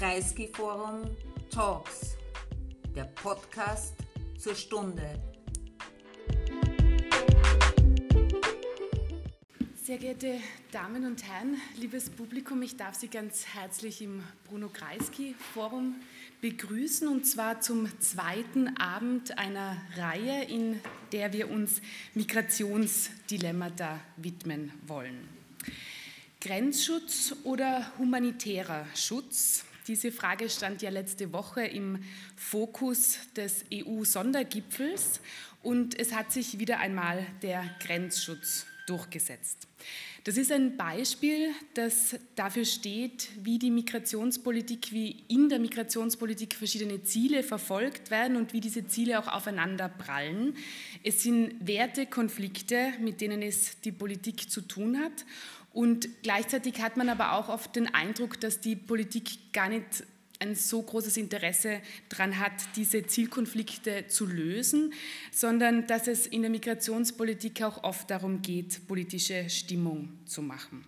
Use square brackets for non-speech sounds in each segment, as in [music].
Kreisky Forum Talks, der Podcast zur Stunde. Sehr geehrte Damen und Herren, liebes Publikum, ich darf Sie ganz herzlich im Bruno Kreisky Forum begrüßen und zwar zum zweiten Abend einer Reihe, in der wir uns Migrationsdilemmata widmen wollen. Grenzschutz oder humanitärer Schutz? Diese Frage stand ja letzte Woche im Fokus des EU-Sondergipfels und es hat sich wieder einmal der Grenzschutz durchgesetzt. Das ist ein Beispiel, das dafür steht, wie die Migrationspolitik, wie in der Migrationspolitik verschiedene Ziele verfolgt werden und wie diese Ziele auch aufeinander prallen. Es sind Wertekonflikte, mit denen es die Politik zu tun hat. Und gleichzeitig hat man aber auch oft den Eindruck, dass die Politik gar nicht ein so großes Interesse daran hat, diese Zielkonflikte zu lösen, sondern dass es in der Migrationspolitik auch oft darum geht, politische Stimmung zu machen.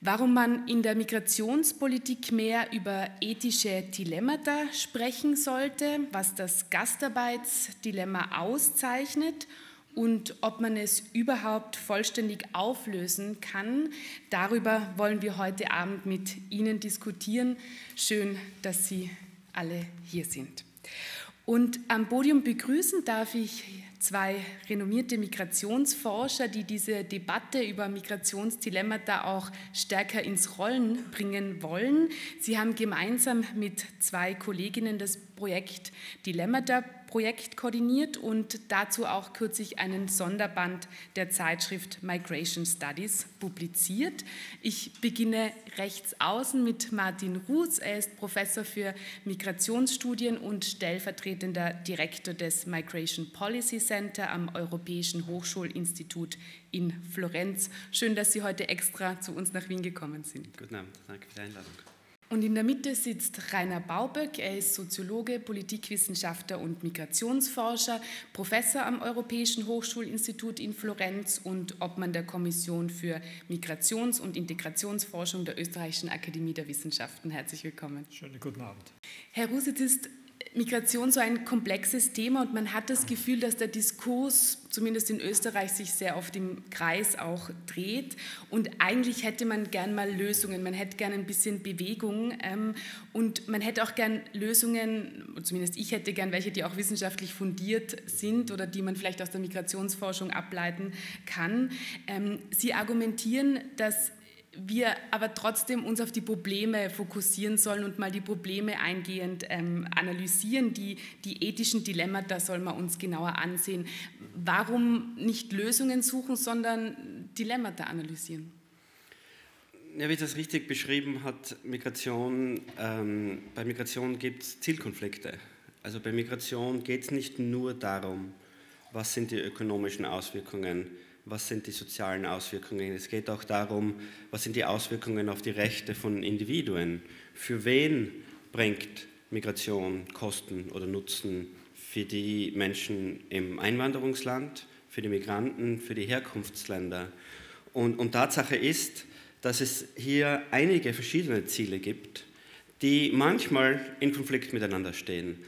Warum man in der Migrationspolitik mehr über ethische Dilemmata sprechen sollte, was das Gastarbeitsdilemma auszeichnet und ob man es überhaupt vollständig auflösen kann. Darüber wollen wir heute Abend mit Ihnen diskutieren. Schön, dass Sie alle hier sind. Und am Podium begrüßen darf ich zwei renommierte Migrationsforscher, die diese Debatte über Migrationsdilemmata auch stärker ins Rollen bringen wollen. Sie haben gemeinsam mit zwei Kolleginnen das Projekt Dilemmata Projekt koordiniert und dazu auch kürzlich einen Sonderband der Zeitschrift Migration Studies publiziert. Ich beginne rechts außen mit Martin Ruß. Er ist Professor für Migrationsstudien und stellvertretender Direktor des Migration Policy Center am Europäischen Hochschulinstitut in Florenz. Schön, dass Sie heute extra zu uns nach Wien gekommen sind. Guten Abend, danke für die Einladung. Und in der Mitte sitzt Rainer Bauböck. Er ist Soziologe, Politikwissenschaftler und Migrationsforscher, Professor am Europäischen Hochschulinstitut in Florenz und Obmann der Kommission für Migrations- und Integrationsforschung der Österreichischen Akademie der Wissenschaften. Herzlich willkommen. Schönen guten Abend. Herr Rusitz ist Migration so ein komplexes Thema und man hat das Gefühl, dass der Diskurs, zumindest in Österreich, sich sehr oft im Kreis auch dreht. Und eigentlich hätte man gern mal Lösungen, man hätte gern ein bisschen Bewegung ähm, und man hätte auch gern Lösungen, zumindest ich hätte gern welche, die auch wissenschaftlich fundiert sind oder die man vielleicht aus der Migrationsforschung ableiten kann. Ähm, Sie argumentieren, dass wir aber trotzdem uns auf die Probleme fokussieren sollen und mal die Probleme eingehend ähm, analysieren. Die, die ethischen Dilemmata soll man uns genauer ansehen. Warum nicht Lösungen suchen, sondern Dilemmata analysieren? Ja, wie das richtig beschrieben hat, Migration, ähm, bei Migration gibt es Zielkonflikte. Also bei Migration geht es nicht nur darum, was sind die ökonomischen Auswirkungen was sind die sozialen Auswirkungen. Es geht auch darum, was sind die Auswirkungen auf die Rechte von Individuen. Für wen bringt Migration Kosten oder Nutzen für die Menschen im Einwanderungsland, für die Migranten, für die Herkunftsländer. Und, und Tatsache ist, dass es hier einige verschiedene Ziele gibt, die manchmal in Konflikt miteinander stehen.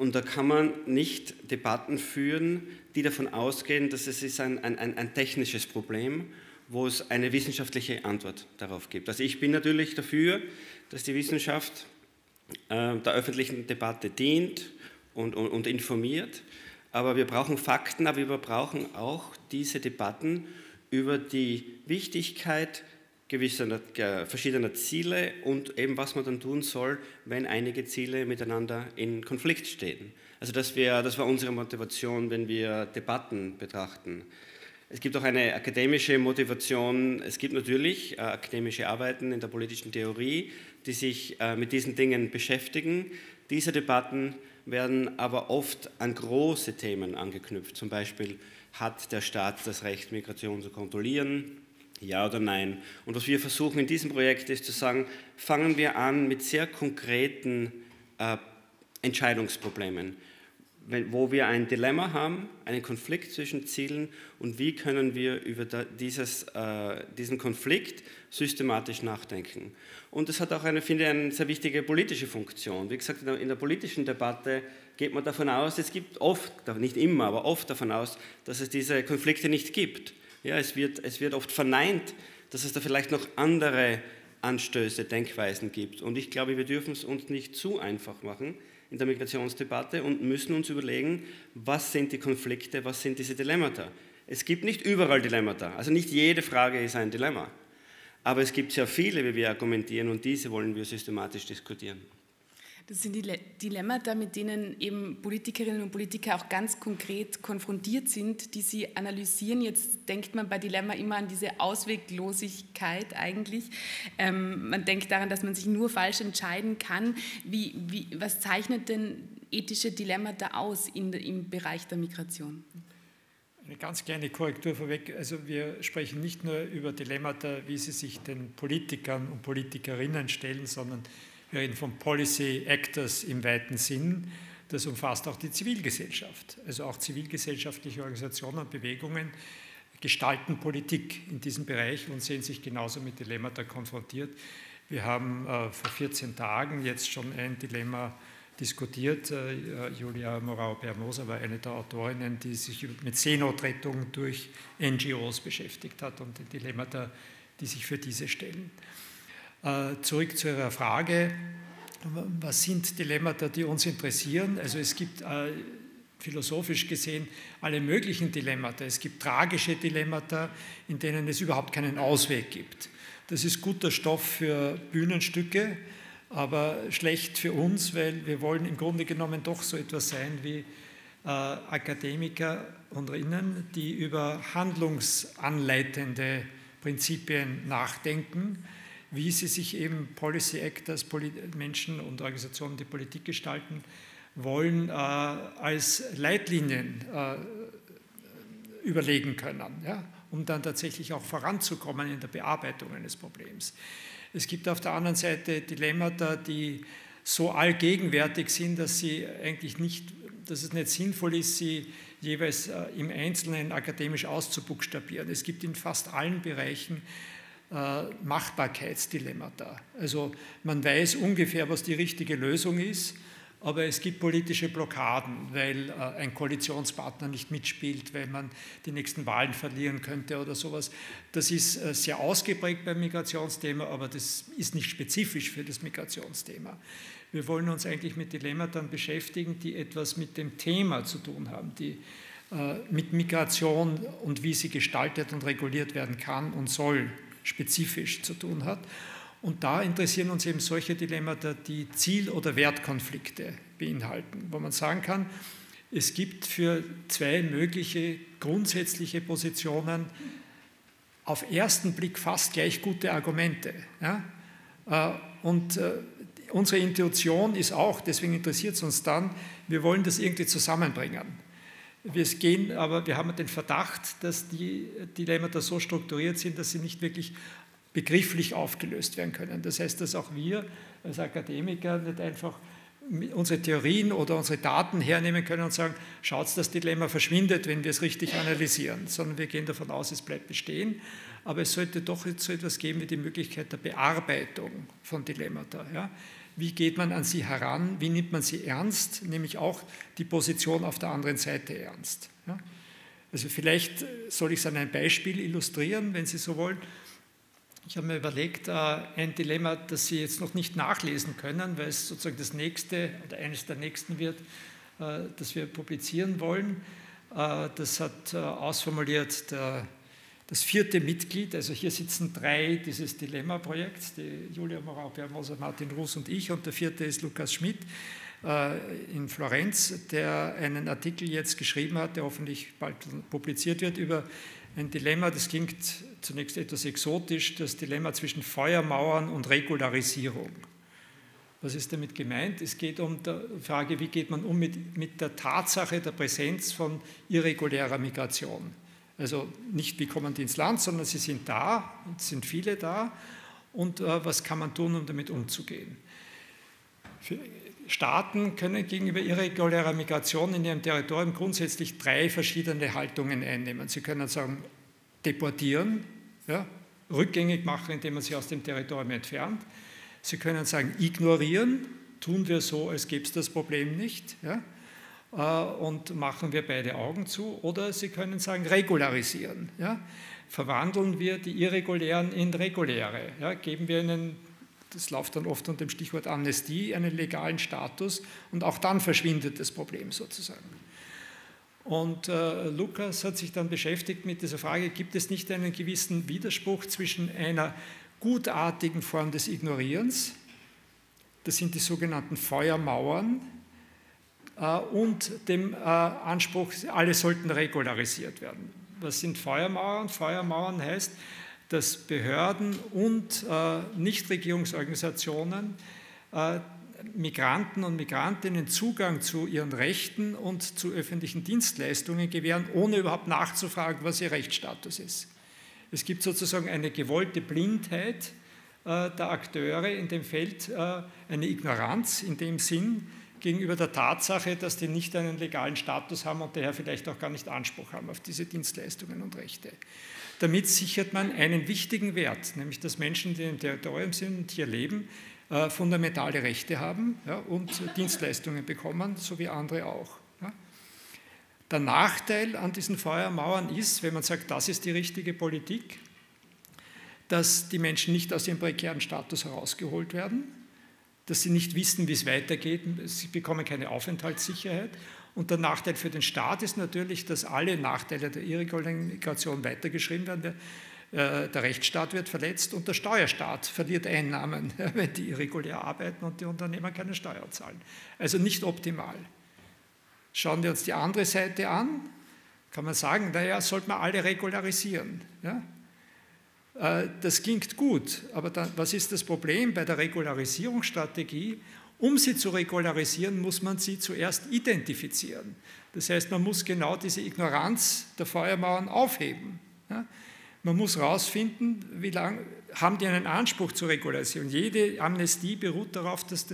Und da kann man nicht Debatten führen, die davon ausgehen, dass es ist ein, ein, ein technisches Problem, wo es eine wissenschaftliche Antwort darauf gibt. Also ich bin natürlich dafür, dass die Wissenschaft äh, der öffentlichen Debatte dient und, und, und informiert, aber wir brauchen Fakten, aber wir brauchen auch diese Debatten über die Wichtigkeit gewisser verschiedener Ziele und eben was man dann tun soll, wenn einige Ziele miteinander in Konflikt stehen. Also das, wär, das war unsere Motivation, wenn wir Debatten betrachten. Es gibt auch eine akademische Motivation. Es gibt natürlich äh, akademische Arbeiten in der politischen Theorie, die sich äh, mit diesen Dingen beschäftigen. Diese Debatten werden aber oft an große Themen angeknüpft. Zum Beispiel hat der Staat das Recht, Migration zu kontrollieren? Ja oder nein? Und was wir versuchen in diesem Projekt ist zu sagen, fangen wir an mit sehr konkreten äh, Entscheidungsproblemen. wo wir ein Dilemma haben, einen Konflikt zwischen Zielen und wie können wir über dieses, äh, diesen Konflikt systematisch nachdenken. Und das hat auch eine, finde ich, eine sehr wichtige politische Funktion. Wie gesagt, in der, in der politischen Debatte geht man davon aus, es gibt oft, nicht immer, aber oft davon aus, dass es diese Konflikte nicht gibt. Ja, es, wird, es wird oft verneint, dass es da vielleicht noch andere Anstöße, Denkweisen gibt. Und ich glaube, wir dürfen es uns nicht zu einfach machen in der Migrationsdebatte und müssen uns überlegen, was sind die Konflikte, was sind diese Dilemmata. Es gibt nicht überall Dilemmata, also nicht jede Frage ist ein Dilemma. Aber es gibt sehr viele, wie wir argumentieren, und diese wollen wir systematisch diskutieren. Das sind die Dilemmata, mit denen eben Politikerinnen und Politiker auch ganz konkret konfrontiert sind, die sie analysieren. Jetzt denkt man bei Dilemma immer an diese Ausweglosigkeit eigentlich. Ähm, man denkt daran, dass man sich nur falsch entscheiden kann. Wie, wie, was zeichnet denn ethische Dilemmata aus in, im Bereich der Migration? Eine ganz kleine Korrektur vorweg. Also wir sprechen nicht nur über Dilemmata, wie sie sich den Politikern und Politikerinnen stellen, sondern wir reden von Policy Actors im weiten Sinn. Das umfasst auch die Zivilgesellschaft. Also auch zivilgesellschaftliche Organisationen und Bewegungen gestalten Politik in diesem Bereich und sehen sich genauso mit Dilemmata konfrontiert. Wir haben äh, vor 14 Tagen jetzt schon ein Dilemma diskutiert. Äh, Julia Morau-Bermosa war eine der Autorinnen, die sich mit Seenotrettung durch NGOs beschäftigt hat und die Dilemmata, die sich für diese stellen. Äh, zurück zu Ihrer Frage, was sind Dilemmata, die uns interessieren? Also es gibt äh, philosophisch gesehen alle möglichen Dilemmata. Es gibt tragische Dilemmata, in denen es überhaupt keinen Ausweg gibt. Das ist guter Stoff für Bühnenstücke, aber schlecht für uns, weil wir wollen im Grunde genommen doch so etwas sein wie äh, Akademiker und Innen, die über handlungsanleitende Prinzipien nachdenken wie sie sich eben Policy Actors, Menschen und Organisationen, die Politik gestalten wollen, äh, als Leitlinien äh, überlegen können, ja, um dann tatsächlich auch voranzukommen in der Bearbeitung eines Problems. Es gibt auf der anderen Seite Dilemmata, die so allgegenwärtig sind, dass sie eigentlich nicht, dass es nicht sinnvoll ist, sie jeweils äh, im Einzelnen akademisch auszubuchstabieren. Es gibt in fast allen Bereichen Machbarkeitsdilemmata. Also man weiß ungefähr, was die richtige Lösung ist, aber es gibt politische Blockaden, weil äh, ein Koalitionspartner nicht mitspielt, weil man die nächsten Wahlen verlieren könnte oder sowas. Das ist äh, sehr ausgeprägt beim Migrationsthema, aber das ist nicht spezifisch für das Migrationsthema. Wir wollen uns eigentlich mit Dilemmata beschäftigen, die etwas mit dem Thema zu tun haben, die mit Migration und wie sie gestaltet und reguliert werden kann und soll spezifisch zu tun hat. Und da interessieren uns eben solche Dilemmata, die Ziel- oder Wertkonflikte beinhalten, wo man sagen kann, es gibt für zwei mögliche grundsätzliche Positionen auf ersten Blick fast gleich gute Argumente. Ja? Äh, und äh, unsere Intuition ist auch, deswegen interessiert es uns dann, wir wollen das irgendwie zusammenbringen. Wir gehen, aber wir haben den Verdacht, dass die Dilemmata so strukturiert sind, dass sie nicht wirklich begrifflich aufgelöst werden können. Das heißt, dass auch wir als Akademiker nicht einfach unsere Theorien oder unsere Daten hernehmen können und sagen, schaut, das Dilemma verschwindet, wenn wir es richtig analysieren, sondern wir gehen davon aus, es bleibt bestehen. Aber es sollte doch so etwas geben wie die Möglichkeit der Bearbeitung von Dilemmata. Ja? Wie geht man an sie heran, wie nimmt man sie ernst, nämlich auch die Position auf der anderen Seite ernst. Ja? Also vielleicht soll ich es an einem Beispiel illustrieren, wenn Sie so wollen. Ich habe mir überlegt, äh, ein Dilemma, das Sie jetzt noch nicht nachlesen können, weil es sozusagen das nächste oder eines der nächsten wird, äh, das wir publizieren wollen. Äh, das hat ausformuliert der das vierte Mitglied, also hier sitzen drei dieses Dilemma-Projekts, die Julia Morau-Permoser, Martin Ruß und ich, und der vierte ist Lukas Schmidt äh, in Florenz, der einen Artikel jetzt geschrieben hat, der hoffentlich bald publiziert wird, über ein Dilemma, das klingt zunächst etwas exotisch, das Dilemma zwischen Feuermauern und Regularisierung. Was ist damit gemeint? Es geht um die Frage, wie geht man um mit, mit der Tatsache der Präsenz von irregulärer Migration. Also nicht, wie kommen die ins Land, sondern sie sind da, es sind viele da und äh, was kann man tun, um damit umzugehen. Staaten können gegenüber irregulärer Migration in ihrem Territorium grundsätzlich drei verschiedene Haltungen einnehmen. Sie können sagen, deportieren, ja, rückgängig machen, indem man sie aus dem Territorium entfernt. Sie können sagen, ignorieren, tun wir so, als gäbe es das Problem nicht. Ja, und machen wir beide Augen zu. Oder Sie können sagen, regularisieren. Ja, verwandeln wir die Irregulären in reguläre. Ja, geben wir ihnen das läuft dann oft unter dem Stichwort Amnestie, einen legalen Status und auch dann verschwindet das Problem sozusagen. Und äh, Lukas hat sich dann beschäftigt mit dieser Frage, gibt es nicht einen gewissen Widerspruch zwischen einer gutartigen Form des Ignorierens, das sind die sogenannten Feuermauern, äh, und dem äh, Anspruch, alle sollten regularisiert werden. Was sind Feuermauern? Feuermauern heißt, dass Behörden und äh, Nichtregierungsorganisationen äh, Migranten und Migrantinnen Zugang zu ihren Rechten und zu öffentlichen Dienstleistungen gewähren, ohne überhaupt nachzufragen, was ihr Rechtsstatus ist. Es gibt sozusagen eine gewollte Blindheit äh, der Akteure in dem Feld, äh, eine Ignoranz in dem Sinn gegenüber der Tatsache, dass die nicht einen legalen Status haben und daher vielleicht auch gar nicht Anspruch haben auf diese Dienstleistungen und Rechte. Damit sichert man einen wichtigen Wert, nämlich dass Menschen, die im Territorium sind und hier leben, äh, fundamentale Rechte haben ja, und Dienstleistungen bekommen, so wie andere auch. Ja. Der Nachteil an diesen Feuermauern ist, wenn man sagt, das ist die richtige Politik, dass die Menschen nicht aus ihrem prekären Status herausgeholt werden, dass sie nicht wissen, wie es weitergeht, sie bekommen keine Aufenthaltssicherheit und der Nachteil für den Staat ist natürlich, dass alle Nachteile der irregulären Migration weitergeschrieben werden. Der, äh, der Rechtsstaat wird verletzt und der Steuerstaat verliert Einnahmen, [laughs] wenn die irregulär arbeiten und die Unternehmer keine Steuer zahlen. Also nicht optimal. Schauen wir uns die andere Seite an, kann man sagen, naja, sollte man alle regularisieren. Ja? Äh, das klingt gut, aber dann, was ist das Problem bei der Regularisierungsstrategie? Um sie zu regularisieren, muss man sie zuerst identifizieren. Das heißt, man muss genau diese Ignoranz der Feuermauern aufheben. Man muss herausfinden, wie lange haben die einen Anspruch zur Regularisierung. Jede Amnestie beruht darauf, dass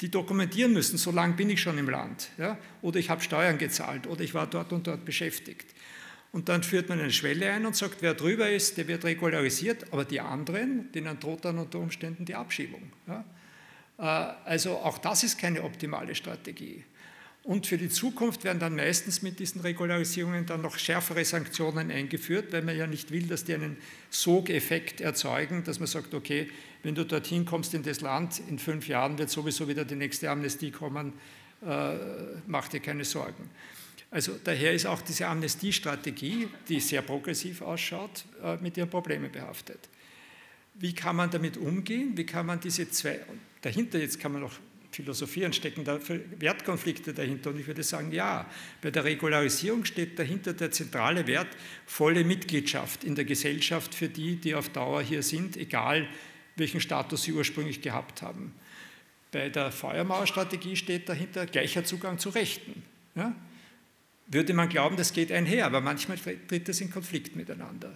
die dokumentieren müssen, so lange bin ich schon im Land. Oder ich habe Steuern gezahlt oder ich war dort und dort beschäftigt. Und dann führt man eine Schwelle ein und sagt, wer drüber ist, der wird regularisiert, aber die anderen, denen droht dann unter Umständen die Abschiebung. Ja? Äh, also auch das ist keine optimale Strategie. Und für die Zukunft werden dann meistens mit diesen Regularisierungen dann noch schärfere Sanktionen eingeführt, weil man ja nicht will, dass die einen Sogeffekt erzeugen, dass man sagt, okay, wenn du dorthin kommst in das Land, in fünf Jahren wird sowieso wieder die nächste Amnestie kommen, äh, mach dir keine Sorgen. Also daher ist auch diese Amnestiestrategie, die sehr progressiv ausschaut, äh, mit ihren Problemen behaftet. Wie kann man damit umgehen? Wie kann man diese zwei, dahinter, jetzt kann man noch philosophieren, stecken da Wertkonflikte dahinter. Und ich würde sagen, ja, bei der Regularisierung steht dahinter der zentrale Wert volle Mitgliedschaft in der Gesellschaft für die, die auf Dauer hier sind, egal welchen Status sie ursprünglich gehabt haben. Bei der Feuermauerstrategie steht dahinter gleicher Zugang zu Rechten. Ja? Würde man glauben, das geht einher, aber manchmal tritt das in Konflikt miteinander.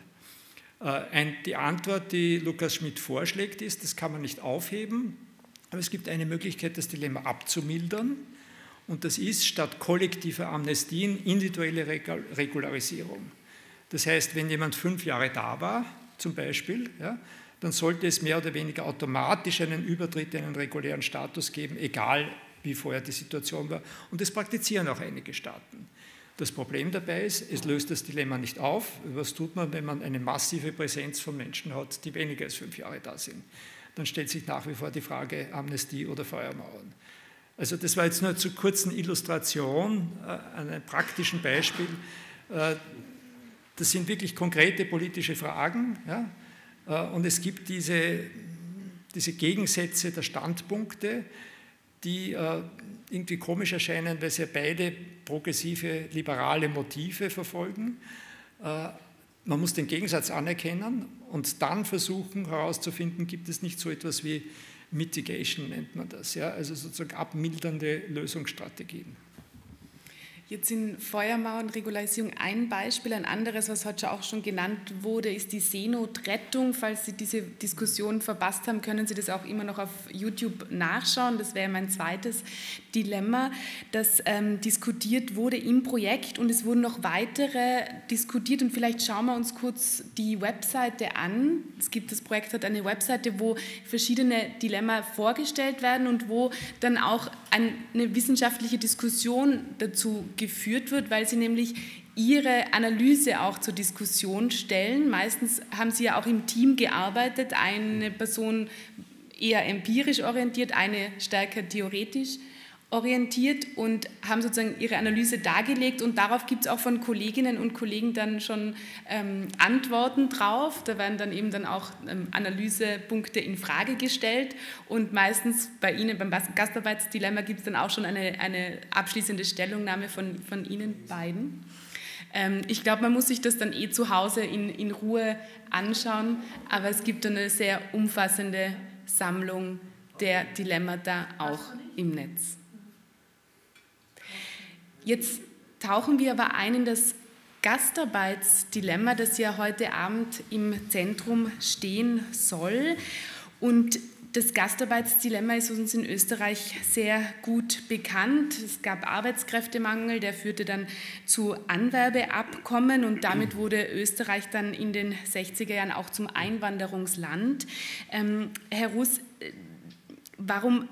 Äh, die Antwort, die Lukas Schmidt vorschlägt, ist, das kann man nicht aufheben, aber es gibt eine Möglichkeit, das Dilemma abzumildern. Und das ist statt kollektiver Amnestien individuelle Regularisierung. Das heißt, wenn jemand fünf Jahre da war, zum Beispiel, ja, dann sollte es mehr oder weniger automatisch einen Übertritt in einen regulären Status geben, egal wie vorher die Situation war. Und das praktizieren auch einige Staaten. Das Problem dabei ist, es löst das Dilemma nicht auf. Was tut man, wenn man eine massive Präsenz von Menschen hat, die weniger als fünf Jahre da sind? dann stellt sich nach wie vor die Frage Amnestie oder Feuermauern. Also das war jetzt nur zur kurzen Illustration, äh, einem praktischen Beispiel. Äh, das sind wirklich konkrete politische Fragen. Ja? Äh, und es gibt diese, diese Gegensätze der Standpunkte, die irgendwie komisch erscheinen, weil sie beide progressive, liberale Motive verfolgen. Man muss den Gegensatz anerkennen und dann versuchen herauszufinden, gibt es nicht so etwas wie Mitigation, nennt man das, ja? also sozusagen abmildernde Lösungsstrategien. Jetzt sind Feuermauer Regularisierung ein Beispiel. Ein anderes, was heute auch schon genannt wurde, ist die Seenotrettung. Falls Sie diese Diskussion verpasst haben, können Sie das auch immer noch auf YouTube nachschauen. Das wäre mein zweites Dilemma, das ähm, diskutiert wurde im Projekt und es wurden noch weitere diskutiert. Und vielleicht schauen wir uns kurz die Webseite an. Es gibt das Projekt hat eine Webseite, wo verschiedene Dilemma vorgestellt werden und wo dann auch eine wissenschaftliche Diskussion dazu geführt wird, weil sie nämlich ihre Analyse auch zur Diskussion stellen. Meistens haben sie ja auch im Team gearbeitet, eine Person eher empirisch orientiert, eine stärker theoretisch orientiert und haben sozusagen ihre Analyse dargelegt und darauf gibt es auch von Kolleginnen und Kollegen dann schon ähm, Antworten drauf. Da werden dann eben dann auch ähm, Analysepunkte in Frage gestellt und meistens bei Ihnen beim Gastarbeitsdilemma gibt es dann auch schon eine, eine abschließende Stellungnahme von, von Ihnen beiden. Ähm, ich glaube, man muss sich das dann eh zu Hause in, in Ruhe anschauen, aber es gibt eine sehr umfassende Sammlung der Dilemmata auch im Netz. Jetzt tauchen wir aber ein in das Gastarbeitsdilemma, das ja heute Abend im Zentrum stehen soll. Und das Gastarbeitsdilemma ist uns in Österreich sehr gut bekannt. Es gab Arbeitskräftemangel, der führte dann zu Anwerbeabkommen und damit wurde Österreich dann in den 60er Jahren auch zum Einwanderungsland. Ähm, Herr Russ, äh, warum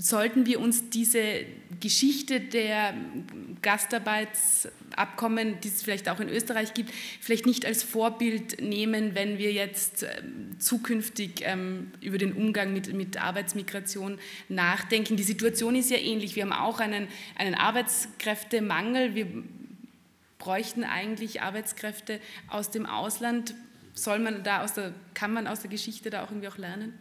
sollten wir uns diese Geschichte der Gastarbeitsabkommen, die es vielleicht auch in Österreich gibt, vielleicht nicht als Vorbild nehmen, wenn wir jetzt ähm, zukünftig ähm, über den Umgang mit, mit Arbeitsmigration nachdenken. Die Situation ist ja ähnlich. Wir haben auch einen, einen Arbeitskräftemangel. Wir bräuchten eigentlich Arbeitskräfte aus dem Ausland. Soll man da aus der, kann man aus der Geschichte da auch irgendwie auch lernen?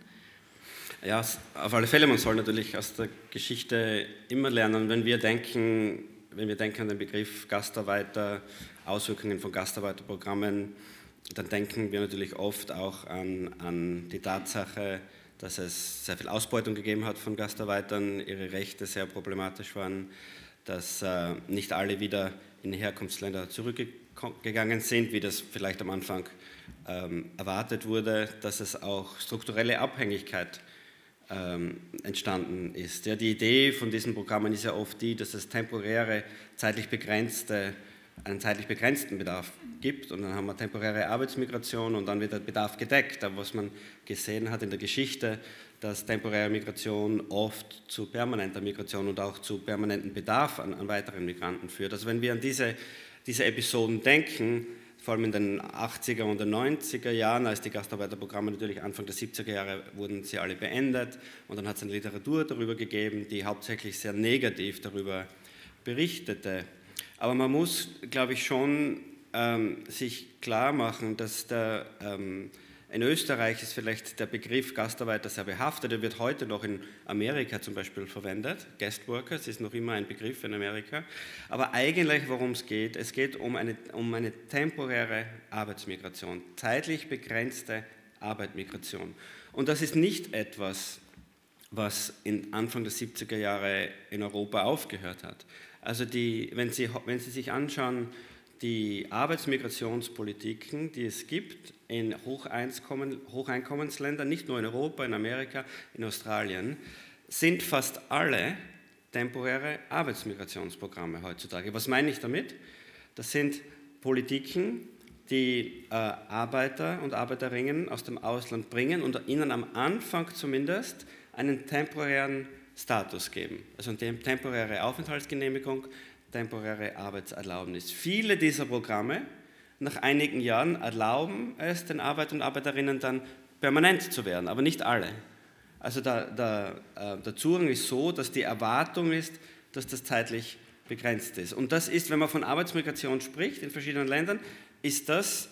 Ja, auf alle Fälle, man soll natürlich aus der Geschichte immer lernen, wenn wir denken, wenn wir denken an den Begriff Gastarbeiter, Auswirkungen von Gastarbeiterprogrammen, dann denken wir natürlich oft auch an, an die Tatsache, dass es sehr viel Ausbeutung gegeben hat von Gastarbeitern, ihre Rechte sehr problematisch waren, dass äh, nicht alle wieder in Herkunftsländer zurückgegangen sind, wie das vielleicht am Anfang ähm, erwartet wurde, dass es auch strukturelle Abhängigkeit ähm, entstanden ist. Ja, die Idee von diesen Programmen ist ja oft die, dass es temporäre, zeitlich begrenzte, einen zeitlich begrenzten Bedarf gibt und dann haben wir temporäre Arbeitsmigration und dann wird der Bedarf gedeckt. Aber was man gesehen hat in der Geschichte, dass temporäre Migration oft zu permanenter Migration und auch zu permanentem Bedarf an, an weiteren Migranten führt. Also wenn wir an diese, diese Episoden denken, vor allem in den 80er und den 90er Jahren, als die Gastarbeiterprogramme natürlich Anfang der 70er Jahre wurden sie alle beendet und dann hat es eine Literatur darüber gegeben, die hauptsächlich sehr negativ darüber berichtete. Aber man muss, glaube ich, schon ähm, sich klar machen, dass der ähm, in Österreich ist vielleicht der Begriff Gastarbeiter sehr behaftet. Er wird heute noch in Amerika zum Beispiel verwendet. Guest Workers ist noch immer ein Begriff in Amerika. Aber eigentlich, worum es geht, es geht um eine, um eine temporäre Arbeitsmigration, zeitlich begrenzte Arbeitsmigration. Und das ist nicht etwas, was in Anfang der 70er Jahre in Europa aufgehört hat. Also die, wenn, Sie, wenn Sie sich anschauen, die Arbeitsmigrationspolitiken, die es gibt in Hocheinkommensländern, nicht nur in Europa, in Amerika, in Australien, sind fast alle temporäre Arbeitsmigrationsprogramme heutzutage. Was meine ich damit? Das sind Politiken, die äh, Arbeiter und Arbeiterinnen aus dem Ausland bringen und ihnen am Anfang zumindest einen temporären Status geben, also eine temporäre Aufenthaltsgenehmigung, temporäre Arbeitserlaubnis. Viele dieser Programme nach einigen Jahren erlauben es den Arbeiter und Arbeiterinnen dann permanent zu werden, aber nicht alle. Also der, der, äh, der Zugang ist so, dass die Erwartung ist, dass das zeitlich begrenzt ist. Und das ist, wenn man von Arbeitsmigration spricht in verschiedenen Ländern, ist das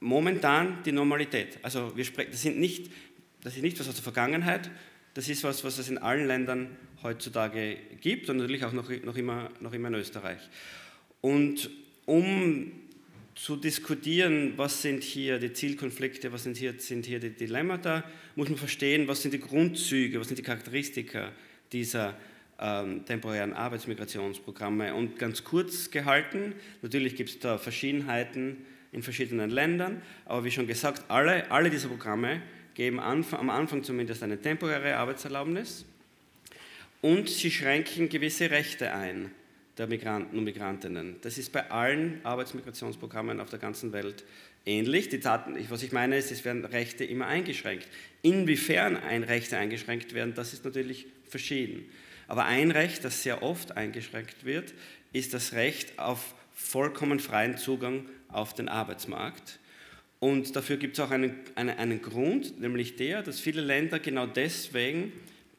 momentan die Normalität. Also wir sprechen, das, sind nicht, das ist nicht was aus der Vergangenheit, das ist was, was es in allen Ländern heutzutage gibt und natürlich auch noch, noch, immer, noch immer in Österreich. Und um zu diskutieren, was sind hier die Zielkonflikte, was sind hier, sind hier die Dilemmata, muss man verstehen, was sind die Grundzüge, was sind die Charakteristika dieser ähm, temporären Arbeitsmigrationsprogramme. Und ganz kurz gehalten, natürlich gibt es da Verschiedenheiten in verschiedenen Ländern, aber wie schon gesagt, alle, alle diese Programme geben Anfang, am Anfang zumindest eine temporäre Arbeitserlaubnis und sie schränken gewisse Rechte ein der Migranten und Migrantinnen. Das ist bei allen Arbeitsmigrationsprogrammen auf der ganzen Welt ähnlich. Die Taten, was ich meine ist, es werden Rechte immer eingeschränkt. Inwiefern ein Rechte eingeschränkt werden, das ist natürlich verschieden. Aber ein Recht, das sehr oft eingeschränkt wird, ist das Recht auf vollkommen freien Zugang auf den Arbeitsmarkt. Und dafür gibt es auch einen, einen, einen Grund, nämlich der, dass viele Länder genau deswegen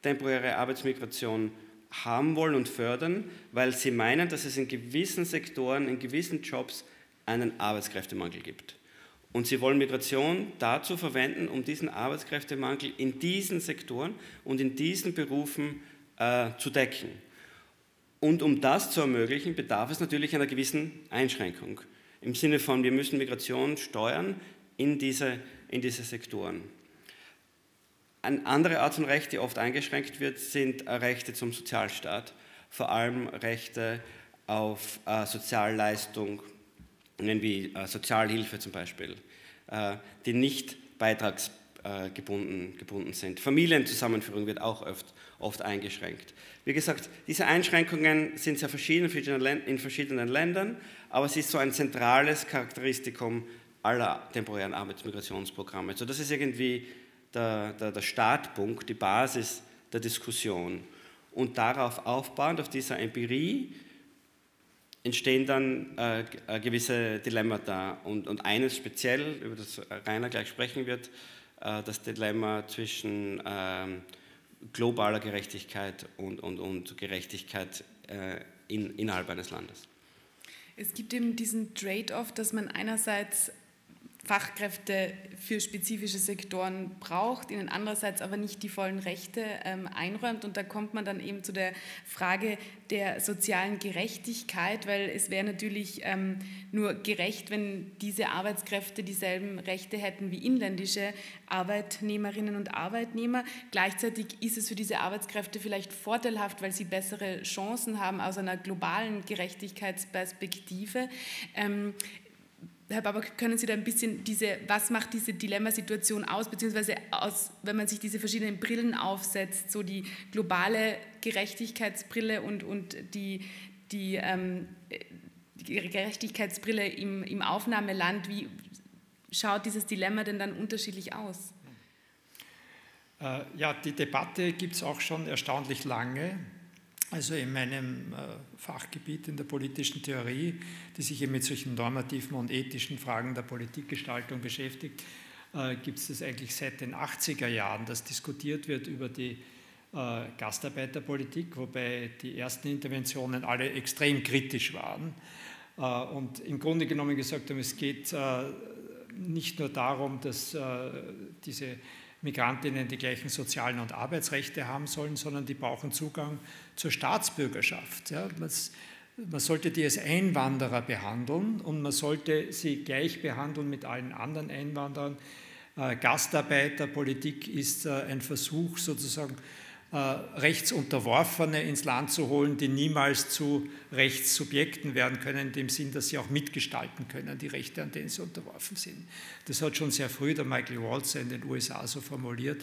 temporäre Arbeitsmigration haben wollen und fördern, weil sie meinen, dass es in gewissen Sektoren, in gewissen Jobs einen Arbeitskräftemangel gibt. Und sie wollen Migration dazu verwenden, um diesen Arbeitskräftemangel in diesen Sektoren und in diesen Berufen äh, zu decken. Und um das zu ermöglichen, bedarf es natürlich einer gewissen Einschränkung. Im Sinne von, wir müssen Migration steuern in diese, in diese Sektoren. Eine andere Art von Recht, die oft eingeschränkt wird, sind Rechte zum Sozialstaat, vor allem Rechte auf äh, Sozialleistung, wie äh, Sozialhilfe zum Beispiel, äh, die nicht beitragsgebunden gebunden sind. Familienzusammenführung wird auch oft, oft eingeschränkt. Wie gesagt, diese Einschränkungen sind sehr verschieden in verschiedenen Ländern, aber es ist so ein zentrales Charakteristikum aller temporären Arbeitsmigrationsprogramme. So, das ist irgendwie der, der, der Startpunkt, die Basis der Diskussion. Und darauf aufbauend, auf dieser Empirie, entstehen dann äh, äh, gewisse Dilemmata. Und, und eines speziell, über das Rainer gleich sprechen wird, äh, das Dilemma zwischen äh, globaler Gerechtigkeit und, und, und Gerechtigkeit äh, in, innerhalb eines Landes. Es gibt eben diesen Trade-off, dass man einerseits Fachkräfte für spezifische Sektoren braucht, ihnen andererseits aber nicht die vollen Rechte ähm, einräumt. Und da kommt man dann eben zu der Frage der sozialen Gerechtigkeit, weil es wäre natürlich ähm, nur gerecht, wenn diese Arbeitskräfte dieselben Rechte hätten wie inländische Arbeitnehmerinnen und Arbeitnehmer. Gleichzeitig ist es für diese Arbeitskräfte vielleicht vorteilhaft, weil sie bessere Chancen haben aus einer globalen Gerechtigkeitsperspektive. Ähm, Herr Babak, können Sie da ein bisschen diese, was macht diese Dilemmasituation aus, beziehungsweise aus, wenn man sich diese verschiedenen Brillen aufsetzt, so die globale Gerechtigkeitsbrille und, und die, die, ähm, die Gerechtigkeitsbrille im, im Aufnahmeland, wie schaut dieses Dilemma denn dann unterschiedlich aus? Äh, ja, die Debatte gibt es auch schon erstaunlich lange also in meinem äh, Fachgebiet in der politischen Theorie, die sich eben mit solchen normativen und ethischen Fragen der Politikgestaltung beschäftigt, äh, gibt es das eigentlich seit den 80er Jahren, dass diskutiert wird über die äh, Gastarbeiterpolitik, wobei die ersten Interventionen alle extrem kritisch waren. Und im Grunde genommen gesagt haben, es geht nicht nur darum, dass diese Migrantinnen die gleichen sozialen und Arbeitsrechte haben sollen, sondern die brauchen Zugang zur Staatsbürgerschaft. Ja, man sollte die als Einwanderer behandeln und man sollte sie gleich behandeln mit allen anderen Einwanderern. Äh, Gastarbeiterpolitik ist äh, ein Versuch, sozusagen äh, Rechtsunterworfene ins Land zu holen, die niemals zu Rechtssubjekten werden können, in dem Sinn, dass sie auch mitgestalten können, die Rechte, an denen sie unterworfen sind. Das hat schon sehr früh der Michael Walzer in den USA so formuliert.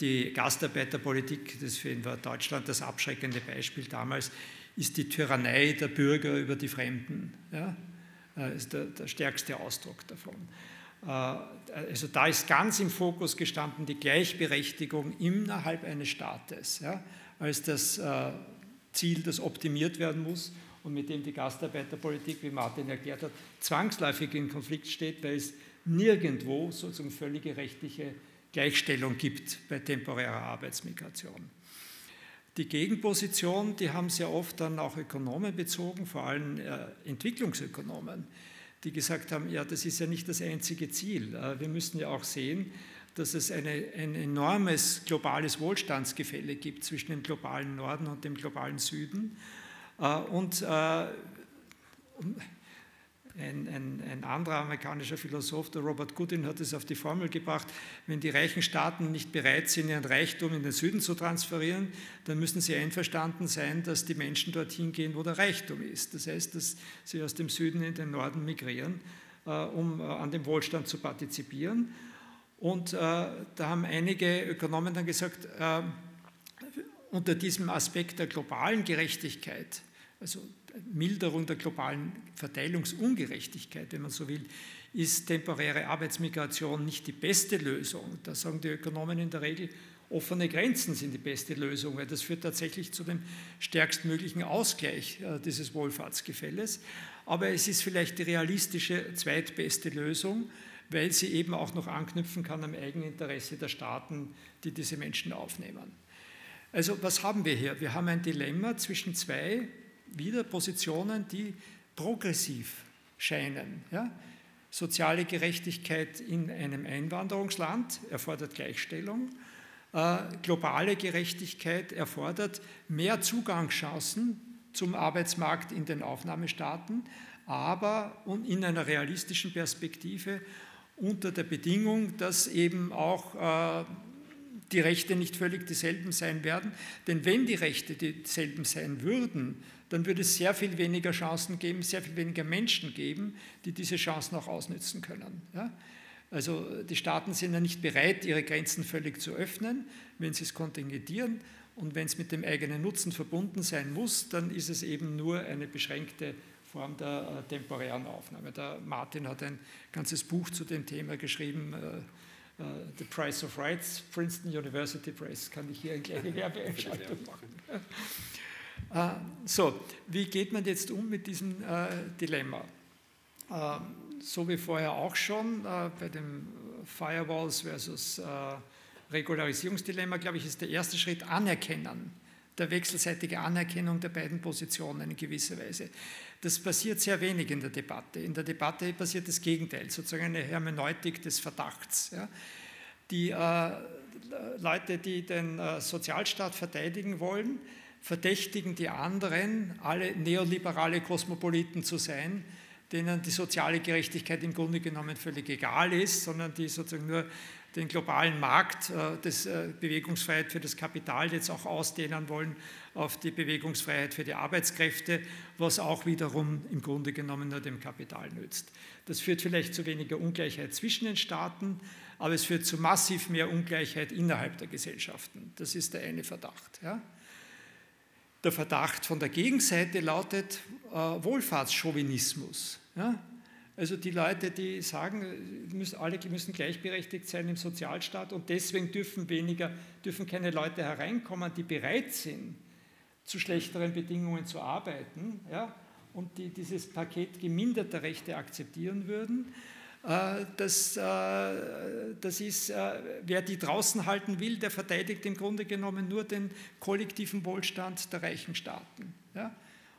Die Gastarbeiterpolitik, das für ihn war Deutschland das abschreckende Beispiel damals, ist die Tyrannei der Bürger über die Fremden. Ja? Das äh, ist der, der stärkste Ausdruck davon. Also da ist ganz im Fokus gestanden die Gleichberechtigung innerhalb eines Staates ja, als das äh, Ziel, das optimiert werden muss und mit dem die Gastarbeiterpolitik, wie Martin erklärt hat, zwangsläufig in Konflikt steht, weil es nirgendwo sozusagen völlige rechtliche Gleichstellung gibt bei temporärer Arbeitsmigration. Die Gegenposition, die haben sehr oft dann auch Ökonomen bezogen, vor allem äh, Entwicklungsökonomen, die gesagt haben, ja, das ist ja nicht das einzige Ziel. Äh, wir müssen ja auch sehen, dass es eine, ein enormes globales Wohlstandsgefälle gibt zwischen dem globalen Norden und dem globalen Süden. Äh, und ein, ein, ein, anderer amerikanischer Philosoph, der Robert Goodin, hat es auf die Formel gebracht, wenn die reichen Staaten nicht bereit sind, ihren Reichtum in den Süden zu transferieren, dann müssen sie einverstanden sein, dass die Menschen dorthin gehen, wo der Reichtum ist. Das heißt, dass sie aus dem Süden in den Norden migrieren, äh, um äh, an dem Wohlstand zu partizipieren. Und äh, da haben einige Ökonomen dann gesagt, äh, unter diesem Aspekt der globalen Gerechtigkeit, also Milderung der globalen Verteilungsungerechtigkeit, wenn man so will, ist temporäre Arbeitsmigration nicht die beste Lösung. Da sagen die Ökonomen in der Regel, offene Grenzen sind die beste Lösung, weil das führt tatsächlich zu dem stärkstmöglichen Ausgleich äh, dieses Wohlfahrtsgefälles. Aber es ist vielleicht die realistische zweitbeste Lösung, weil sie eben auch noch anknüpfen kann am Eigeninteresse der Staaten, die diese Menschen aufnehmen. Also was haben wir hier? Wir haben ein Dilemma zwischen zwei wieder Positionen, die progressiv scheinen. Ja? Soziale Gerechtigkeit in einem Einwanderungsland erfordert Gleichstellung. Äh, globale Gerechtigkeit erfordert mehr Zugangschancen zum Arbeitsmarkt in den Aufnahmestaaten, aber in einer realistischen Perspektive unter der Bedingung, dass eben auch äh, die Rechte nicht völlig dieselben sein werden. Denn wenn die Rechte dieselben sein würden, dann würde es sehr viel weniger Chancen geben, sehr viel weniger Menschen geben, die diese Chancen auch ausnützen können. Ja? Also die Staaten sind ja nicht bereit, ihre Grenzen völlig zu öffnen, wenn sie es kontingentieren. Und wenn es mit dem eigenen Nutzen verbunden sein muss, dann ist es eben nur eine beschränkte Form der äh, temporären Aufnahme. Der Martin hat ein ganzes Buch zu dem Thema geschrieben, äh, äh, The Price of Rights, Princeton University Press. Kann ich hier eine kleine [laughs] Werbeeinschaltung machen? Äh, so, wie geht man jetzt um mit diesem äh, Dilemma? Äh, so wie vorher auch schon bei dem Firewalls versus Regularisierungsdilemma, glaube ich, ist der erste Schritt Anerkennen, der wechselseitige Anerkennung der beiden Positionen in gewisser Weise. Das passiert sehr wenig in der Debatte. In der Debatte passiert das Gegenteil, sozusagen eine Hermeneutik des Verdachts. Die Leute, die den Sozialstaat verteidigen wollen, verdächtigen die anderen, alle neoliberale Kosmopoliten zu sein, denen die soziale Gerechtigkeit im Grunde genommen völlig egal ist, sondern die sozusagen nur den globalen Markt, äh, das äh, Bewegungsfreiheit für das Kapital jetzt auch ausdehnen wollen auf die Bewegungsfreiheit für die Arbeitskräfte, was auch wiederum im Grunde genommen nur dem Kapital nützt. Das führt vielleicht zu weniger Ungleichheit zwischen den Staaten, aber es führt zu massiv mehr Ungleichheit innerhalb der Gesellschaften. Das ist der eine Verdacht. Ja? Der Verdacht von der Gegenseite lautet äh, Wohlfahrtschauvinismus. Ja? Also die Leute, die sagen, müssen, alle müssen gleichberechtigt sein im Sozialstaat und deswegen dürfen weniger, dürfen keine Leute hereinkommen, die bereit sind, zu schlechteren Bedingungen zu arbeiten ja? und die dieses Paket geminderter Rechte akzeptieren würden. Äh, das, äh, das ist, äh, wer die draußen halten will, der verteidigt im Grunde genommen nur den kollektiven Wohlstand der reichen Staaten. Ja?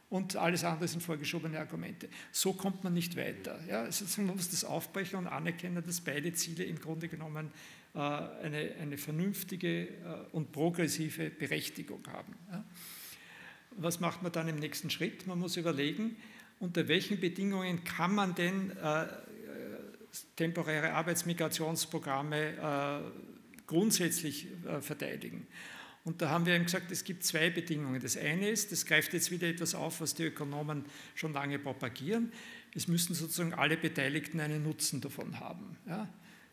Und alles andere sind vorgeschobene Argumente. So kommt man nicht weiter. Ja? Also man muss das aufbrechen und anerkennen, dass beide Ziele im Grunde genommen eine, eine vernünftige und progressive Berechtigung haben. Ja? Was macht man dann im nächsten Schritt? Man muss überlegen, unter welchen Bedingungen kann man denn temporäre Arbeitsmigrationsprogramme äh, grundsätzlich äh, verteidigen. Und da haben wir eben gesagt, es gibt zwei Bedingungen. Das eine ist, das greift jetzt wieder etwas auf, was die Ökonomen schon lange propagieren, es müssen sozusagen alle Beteiligten einen Nutzen davon haben. Ja?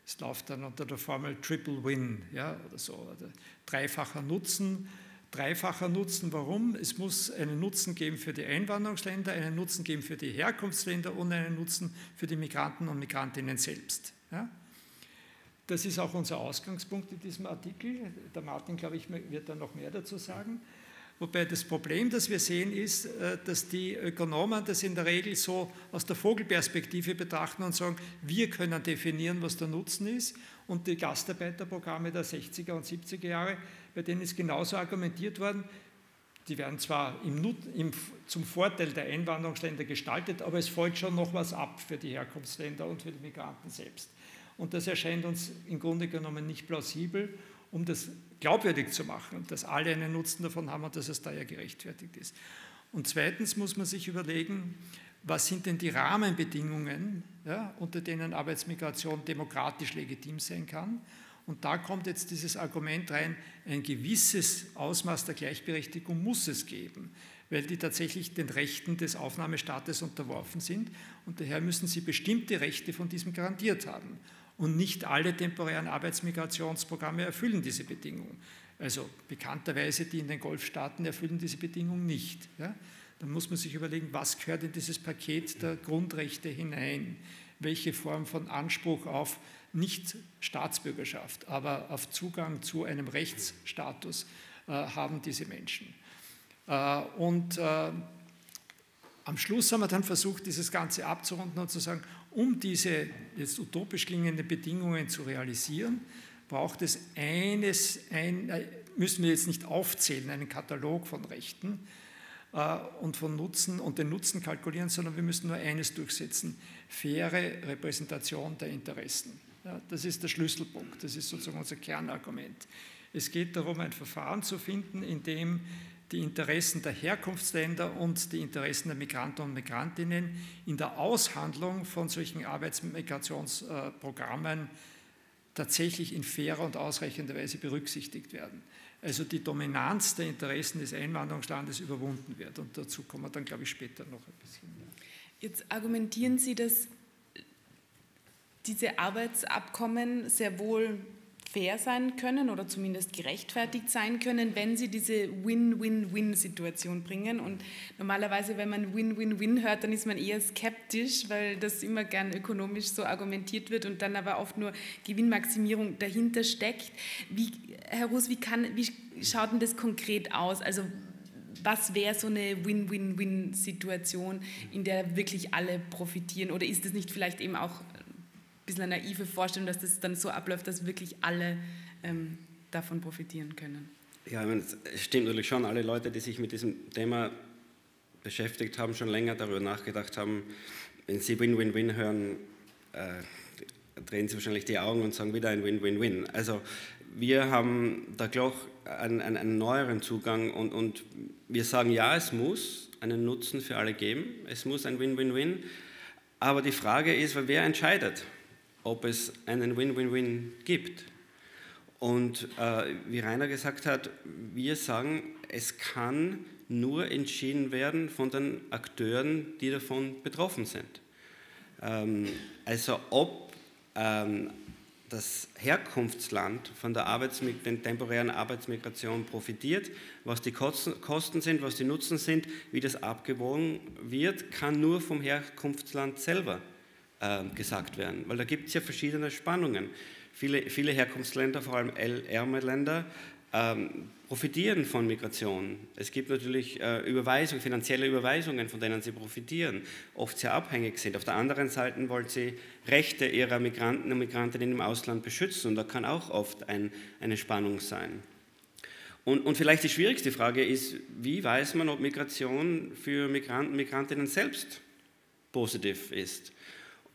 Es läuft dann unter der Formel Triple Win ja, oder so, oder dreifacher Nutzen dreifacher Nutzen. Warum? Es muss einen Nutzen geben für die Einwanderungsländer, einen Nutzen geben für die Herkunftsländer und einen Nutzen für die Migranten und Migrantinnen selbst. Ja? Das ist auch unser Ausgangspunkt in diesem Artikel. Der Martin, glaube ich, wird da noch mehr dazu sagen. Wobei das Problem, das wir sehen, ist, äh, dass die Ökonomen das in der Regel so aus der Vogelperspektive betrachten und sagen, wir können definieren, was der Nutzen ist. Und die Gastarbeiterprogramme der 60er und 70er Jahre bei denen ist genauso argumentiert worden, die werden zwar im, im, zum Vorteil der Einwanderungsländer gestaltet, aber es folgt schon noch was ab für die Herkunftsländer und für die Migranten selbst. Und das erscheint uns im Grunde genommen nicht plausibel, um das glaubwürdig zu machen, dass alle einen Nutzen davon haben und dass es daher gerechtfertigt ist. Und zweitens muss man sich überlegen, was sind denn die Rahmenbedingungen, ja, unter denen Arbeitsmigration demokratisch legitim sein kann. Und da kommt jetzt dieses Argument rein, ein gewisses Ausmaß der Gleichberechtigung muss es geben, weil die tatsächlich den Rechten des Aufnahmestaates unterworfen sind und daher müssen sie bestimmte Rechte von diesem garantiert haben. Und nicht alle temporären Arbeitsmigrationsprogramme erfüllen diese Bedingung. Also bekannterweise die in den Golfstaaten erfüllen diese Bedingung nicht. Ja? Dann muss man sich überlegen, was gehört in dieses Paket der Grundrechte hinein? Welche Form von Anspruch auf nicht Staatsbürgerschaft, aber auf Zugang zu einem Rechtsstatus äh, haben diese Menschen? Äh, und äh, am Schluss haben wir dann versucht, dieses Ganze abzurunden und zu sagen, um diese jetzt utopisch klingenden Bedingungen zu realisieren, braucht es eines, ein, äh, müssen wir jetzt nicht aufzählen, einen Katalog von Rechten, äh, und von Nutzen und den Nutzen kalkulieren, sondern wir müssen nur eines durchsetzen, faire Repräsentation der Interessen. Ja, das ist der Schlüsselpunkt, das ist sozusagen unser Kernargument. Es geht darum, ein Verfahren zu finden, in dem die Interessen der Herkunftsländer und die Interessen der Migranten und Migrantinnen in der Aushandlung von solchen Arbeitsmigrationsprogrammen tatsächlich in fairer und ausreichender Weise berücksichtigt werden also die Dominanz der Interessen des Einwanderungslandes überwunden wird. Und dazu kommen wir dann, glaube ich, später noch ein bisschen. Jetzt argumentieren Sie, dass diese Arbeitsabkommen sehr wohl fair sein können oder zumindest gerechtfertigt sein können, wenn sie diese Win-Win-Win-Situation bringen. Und normalerweise, wenn man Win-Win-Win hört, dann ist man eher skeptisch, weil das immer gern ökonomisch so argumentiert wird und dann aber oft nur Gewinnmaximierung dahinter steckt. Wie, Herr Ruß, wie, kann, wie schaut denn das konkret aus? Also was wäre so eine Win-Win-Win-Situation, in der wirklich alle profitieren? Oder ist es nicht vielleicht eben auch bisschen eine naive Vorstellung, dass das dann so abläuft, dass wirklich alle ähm, davon profitieren können. Ja, es stimmt natürlich schon, alle Leute, die sich mit diesem Thema beschäftigt haben, schon länger darüber nachgedacht haben, wenn sie Win-Win-Win hören, äh, drehen sie wahrscheinlich die Augen und sagen wieder ein Win-Win-Win. Also wir haben da, glaube ich, einen, einen, einen, neueren Zugang und, und wir sagen, ja, es muss einen Nutzen für alle geben, es muss ein Win-Win-Win, aber die Frage ist, wer entscheidet? Ob es einen Win-Win-Win gibt. Und äh, wie Rainer gesagt hat, wir sagen, es kann nur entschieden werden von den Akteuren, die davon betroffen sind. Ähm, also ob ähm, das Herkunftsland von der Arbeitsmig den temporären Arbeitsmigration profitiert, was die Kosten sind, was die Nutzen sind, wie das abgewogen wird, kann nur vom Herkunftsland selber gesagt werden, weil da gibt es ja verschiedene Spannungen. Viele, viele Herkunftsländer, vor allem ärmere Länder, ähm, profitieren von Migration. Es gibt natürlich äh, Überweisungen, finanzielle Überweisungen, von denen sie profitieren, oft sehr abhängig sind. Auf der anderen Seite wollen sie Rechte ihrer Migranten und Migrantinnen im Ausland beschützen und da kann auch oft ein, eine Spannung sein. Und, und, vielleicht die schwierigste Frage ist, wie weiß man, ob Migration für Migranten und Migrantinnen selbst positiv ist?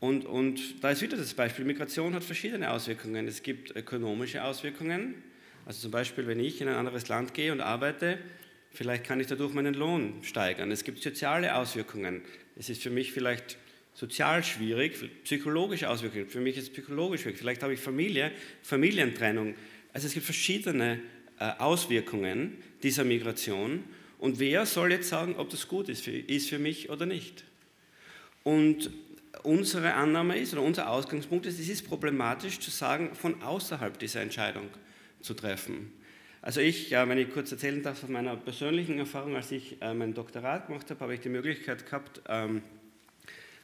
Und, und da ist wieder das Beispiel, Migration hat verschiedene Auswirkungen. Es gibt ökonomische Auswirkungen, also zum Beispiel, wenn ich in ein anderes Land gehe und arbeite, vielleicht kann ich dadurch meinen Lohn steigern. Es gibt soziale Auswirkungen. Es ist für mich vielleicht sozial schwierig, psychologische Auswirkungen. Für mich ist es psychologisch schwierig. Vielleicht habe ich Familie, Familientrennung. Also es gibt verschiedene äh, Auswirkungen dieser Migration. Und wer soll jetzt sagen, ob das gut ist für, ist für mich oder nicht? Und unsere Annahme ist oder unser Ausgangspunkt ist, es ist problematisch zu sagen, von außerhalb dieser Entscheidung zu treffen. Also ich, ja, wenn ich kurz erzählen darf von meiner persönlichen Erfahrung, als ich äh, mein Doktorat gemacht habe, habe ich die Möglichkeit gehabt, ähm,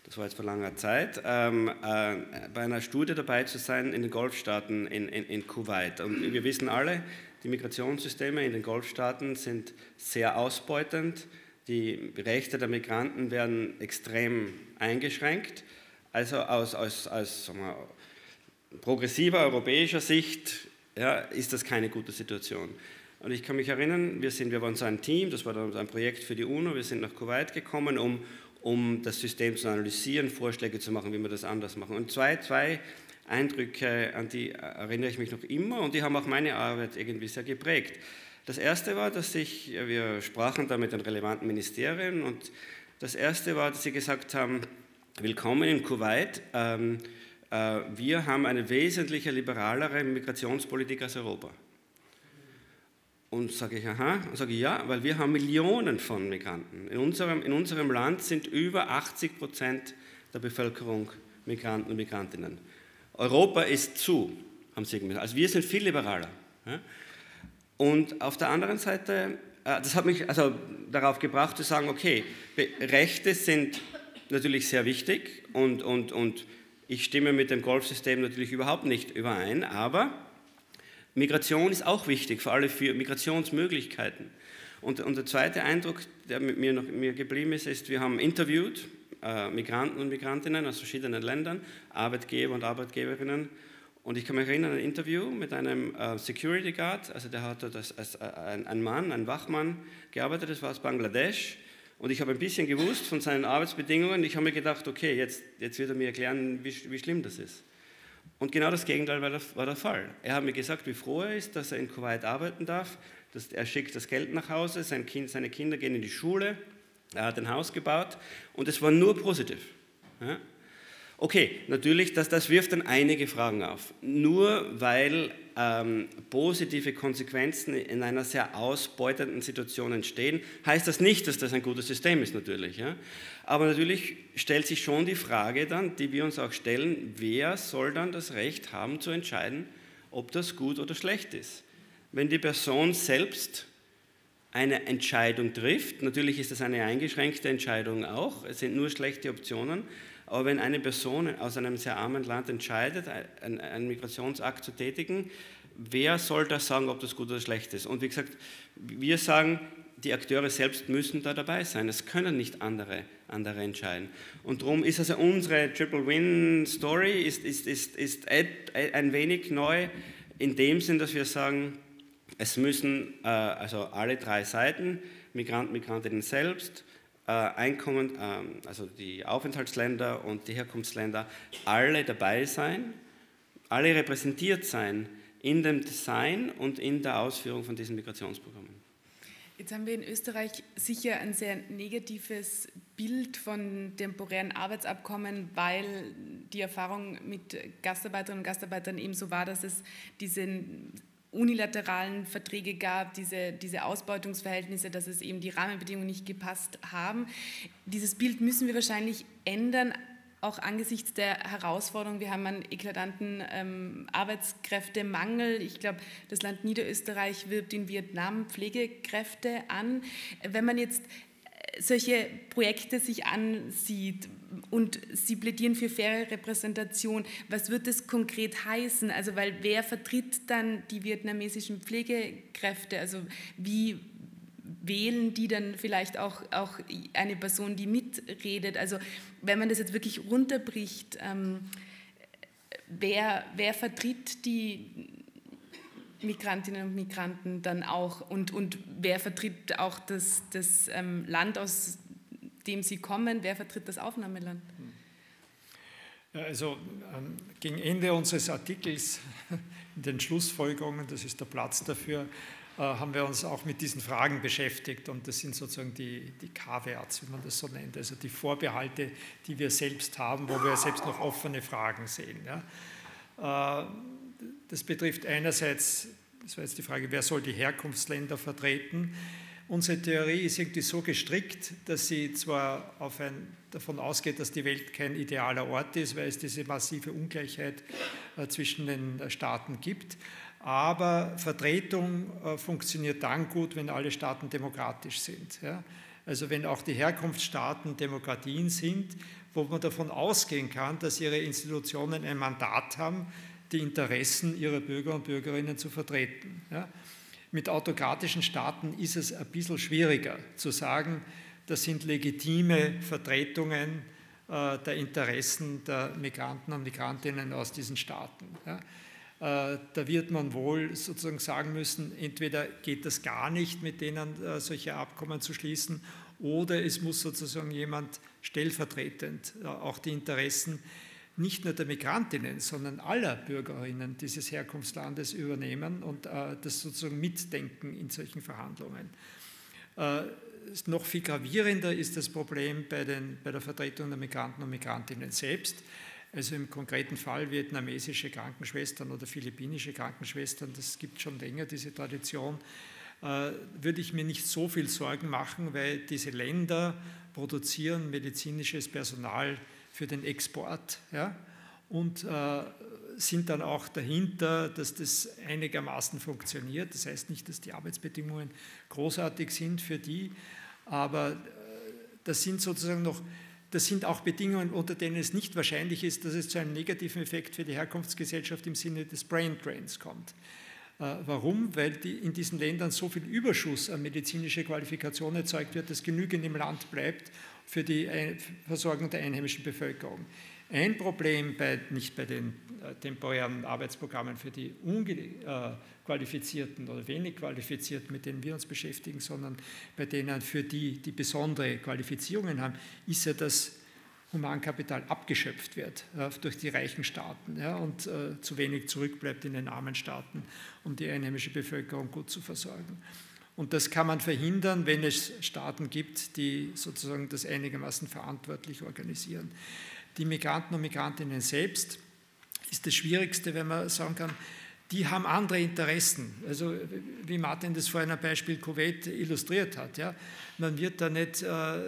das war jetzt vor langer Zeit, ähm, äh, bei einer Studie dabei zu sein in den Golfstaaten in, in, in Kuwait. Und wir wissen alle, die Migrationssysteme in den Golfstaaten sind sehr ausbeutend, die Rechte der Migranten werden extrem eingeschränkt. Also aus, aus, aus wir, progressiver europäischer Sicht ja, ist das keine gute Situation. Und ich kann mich erinnern, wir, sind, wir waren so ein Team, das war dann ein Projekt für die UNO, wir sind nach Kuwait gekommen, um, um das System zu analysieren, Vorschläge zu machen, wie wir das anders machen. Und zwei, zwei Eindrücke, an die erinnere ich mich noch immer und die haben auch meine Arbeit irgendwie sehr geprägt. Das erste war, dass ich, wir sprachen da mit den relevanten Ministerien und Das erste war, dass sie gesagt haben, willkommen in Kuwait. Ähm, äh, wir haben eine wesentlich liberalere Migrationspolitik als Europa. Und sage ich, aha, und sage ich, ja, weil wir haben Millionen von Migranten. In unserem, in unserem Land sind über 80 Prozent der Bevölkerung Migranten und Migrantinnen. Europa ist zu, haben sie gesagt. Also wir sind viel liberaler. Und auf der anderen Seite, das hat mich also darauf gebracht zu sagen, okay, Rechte sind natürlich sehr wichtig und, und, und ich stimme mit dem Golfsystem natürlich überhaupt nicht überein, aber Migration ist auch wichtig, vor allem für Migrationsmöglichkeiten. Und, und der zweite Eindruck, der mit mir, noch, mir geblieben ist, ist, wir haben interviewt äh, Migranten und Migrantinnen aus verschiedenen Ländern, Arbeitgeber und Arbeitgeberinnen. Und ich kann mich erinnern an ein Interview mit einem äh, Security Guard, also der hat dort als, äh, ein, ein Mann, ein Wachmann gearbeitet, das war aus Bangladesch. Und ich habe ein bisschen gewusst von seinen Arbeitsbedingungen. Ich habe mir gedacht, okay, jetzt, jetzt wird er mir erklären, wie, wie schlimm das ist. Und genau das Gegenteil war der, war der, Fall. Er hat mir gesagt, wie froh er ist, dass er in Kuwait arbeiten darf. Dass er schickt das Geld nach Hause, sein kind, seine Kinder gehen in die Schule, er hat ein Haus gebaut und es war nur positiv. Ja? Okay, natürlich, das, das wirft dann einige Fragen auf. Nur weil ähm, positive Konsequenzen in einer sehr ausbeutenden Situation entstehen, heißt das nicht, dass das ein gutes System ist, natürlich. Ja? Aber natürlich stellt sich schon die Frage dann, die wir uns auch stellen, wer soll dann das Recht haben zu entscheiden, ob das gut oder schlecht ist? Wenn die Person selbst eine Entscheidung trifft, natürlich ist das eine eingeschränkte Entscheidung auch, es sind nur schlechte Optionen, aber wenn eine Person aus einem sehr armen Land entscheidet, einen Migrationsakt zu tätigen, wer soll da sagen, ob das gut oder schlecht ist? Und wie gesagt, wir sagen, die Akteure selbst müssen da dabei sein. Es können nicht andere, andere entscheiden. Und darum ist also unsere Triple Win Story ist, ist, ist, ist ein wenig neu in dem Sinn, dass wir sagen, es müssen äh, also alle drei Seiten, Migranten, Migrantinnen selbst, Einkommen, ähm, also die Aufenthaltsländer und die Herkunftsländer, alle dabei sein, alle repräsentiert sein in dem Design und in der Ausführung von diesen Migrationsprogrammen. Jetzt haben wir in Österreich sicher ein sehr negatives Bild von temporären Arbeitsabkommen, weil die Erfahrung mit Gastarbeiterinnen und Gastarbeitern eben so war, dass es diesen unilateralen Verträge gab, diese, diese Ausbeutungsverhältnisse, dass es eben die Rahmenbedingungen nicht gepasst haben. Dieses Bild müssen wir wahrscheinlich ändern, auch angesichts der Herausforderung. Wir haben einen eklatanten ähm, Arbeitskräftemangel. Ich glaube, das Land Niederösterreich wirbt in Vietnam Pflegekräfte an. Wenn man jetzt solche Projekte sich ansieht und Sie plädieren für faire Repräsentation, was wird das konkret heißen? Also, weil wer vertritt dann die vietnamesischen Pflegekräfte? Also, wie wählen die dann vielleicht auch, auch eine Person, die mitredet? Also, wenn man das jetzt wirklich runterbricht, ähm, wer, wer vertritt die Migrantinnen und Migranten dann auch und, und wer vertritt auch das, das ähm, Land, aus dem sie kommen, wer vertritt das Aufnahmeland? Also ähm, gegen Ende unseres Artikels, [laughs] in den Schlussfolgerungen, das ist der Platz dafür, äh, haben wir uns auch mit diesen Fragen beschäftigt und das sind sozusagen die, die K-Werts, wie man das so nennt, also die Vorbehalte, die wir selbst haben, wo wir selbst noch offene Fragen sehen. Ja. Äh, das betrifft einerseits, das war jetzt die Frage, wer soll die Herkunftsländer vertreten? Unsere Theorie ist irgendwie so gestrickt, dass sie zwar ein, davon ausgeht, dass die Welt kein idealer Ort ist, weil es diese massive Ungleichheit äh, zwischen den äh, Staaten gibt, aber Vertretung äh, funktioniert dann gut, wenn alle Staaten demokratisch sind. Also wenn auch die Herkunftsstaaten Demokratien sind, wo man davon ausgehen kann, dass ihre Institutionen ein Mandat haben, die Interessen ihrer Bürger und Bürgerinnen zu vertreten. Ja. Mit autokratischen Staaten ist es ein bisschen schwieriger zu sagen, das sind legitime Vertretungen äh, der Interessen der Migranten und Migrantinnen aus diesen Staaten. Ja. Äh, da wird man wohl sozusagen sagen müssen, entweder geht das gar nicht, mit denen äh, solche Abkommen zu schließen, oder es muss sozusagen jemand stellvertretend äh, auch die Interessen nicht nur der Migrantinnen, sondern aller Bürgerinnen dieses Herkunftslandes übernehmen und äh, das sozusagen mitdenken in solchen Verhandlungen. Äh, noch viel gravierender ist das Problem bei, den, bei der Vertretung der Migranten und Migrantinnen selbst. Also im konkreten Fall vietnamesische Krankenschwestern oder philippinische Krankenschwestern, das gibt schon länger diese Tradition, äh, würde ich mir nicht so viel Sorgen machen, weil diese Länder produzieren medizinisches Personal für den Export ja, und äh, sind dann auch dahinter, dass das einigermaßen funktioniert. Das heißt nicht, dass die Arbeitsbedingungen großartig sind für die, aber äh, das sind sozusagen noch das sind auch Bedingungen, unter denen es nicht wahrscheinlich ist, dass es zu einem negativen Effekt für die Herkunftsgesellschaft im Sinne des Brain Drains kommt. Äh, warum? Weil die in diesen Ländern so viel Überschuss an medizinischer Qualifikation erzeugt wird, dass genügend im Land bleibt für die Versorgung der einheimischen Bevölkerung. Ein Problem bei, nicht bei den äh, temporären Arbeitsprogrammen für die unqualifizierten äh, oder wenig qualifizierten, mit denen wir uns beschäftigen, sondern bei denen, für die die besondere Qualifizierungen haben, ist ja, dass Humankapital abgeschöpft wird äh, durch die reichen Staaten ja, und zu wenig zurückbleibt in den armen Staaten, um die einheimische Bevölkerung gut zu versorgen. Und das kann man verhindern, wenn es Staaten gibt, die sozusagen das einigermaßen verantwortlich organisieren. Die Migranten und Migrantinnen selbst ist das Schwierigste, wenn man sagen kann, die haben andere Interessen. Also wie Martin das vorhin am Beispiel Kuwait illustriert hat. Ja. Man wird da nicht äh,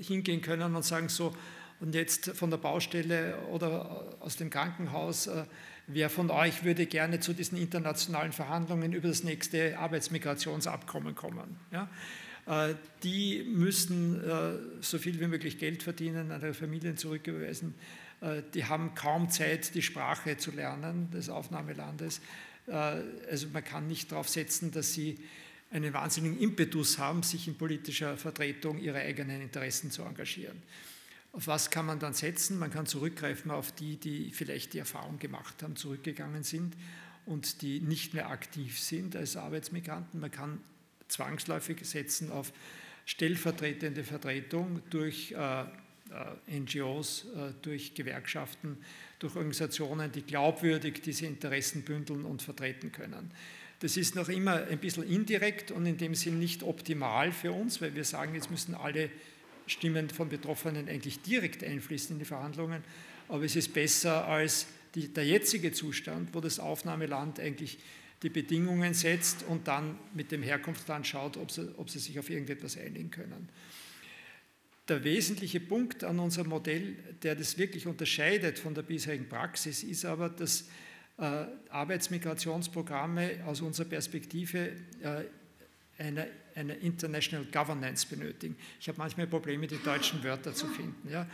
hingehen können und sagen so, und jetzt von der Baustelle oder aus dem Krankenhaus, äh, wer von euch würde gerne zu diesen internationalen Verhandlungen über das nächste Arbeitsmigrationsabkommen kommen? Ja. Äh, die müssen äh, so viel wie möglich Geld verdienen, an ihre Familien zurücküberweisen. Äh, die haben kaum Zeit, die Sprache zu lernen des Aufnahmelandes. Also man kann nicht darauf setzen, dass sie einen wahnsinnigen Impetus haben, sich in politischer Vertretung ihrer eigenen Interessen zu engagieren. Auf was kann man dann setzen? Man kann zurückgreifen auf die, die vielleicht die Erfahrung gemacht haben, zurückgegangen sind und die nicht mehr aktiv sind als Arbeitsmigranten. Man kann zwangsläufig setzen auf stellvertretende Vertretung durch äh, äh NGOs, äh, durch Gewerkschaften, durch Organisationen, die glaubwürdig diese Interessen bündeln und vertreten können. Das ist noch immer ein bisschen indirekt und in dem Sinn nicht optimal für uns, weil wir sagen, jetzt müssen alle Stimmen von Betroffenen eigentlich direkt einfließen in die Verhandlungen, aber es ist besser als die, der jetzige Zustand, wo das Aufnahmeland eigentlich die Bedingungen setzt und dann mit dem Herkunftsland schaut, ob sie, ob sie sich auf irgendetwas einigen können. Der wesentliche Punkt an unserem Modell, der das wirklich unterscheidet von der bisherigen Praxis, ist aber, dass äh, Arbeitsmigrationsprogramme aus unserer Perspektive äh, eine, eine International Governance benötigen. Ich habe manchmal Probleme, die deutschen Wörter zu finden. Ja?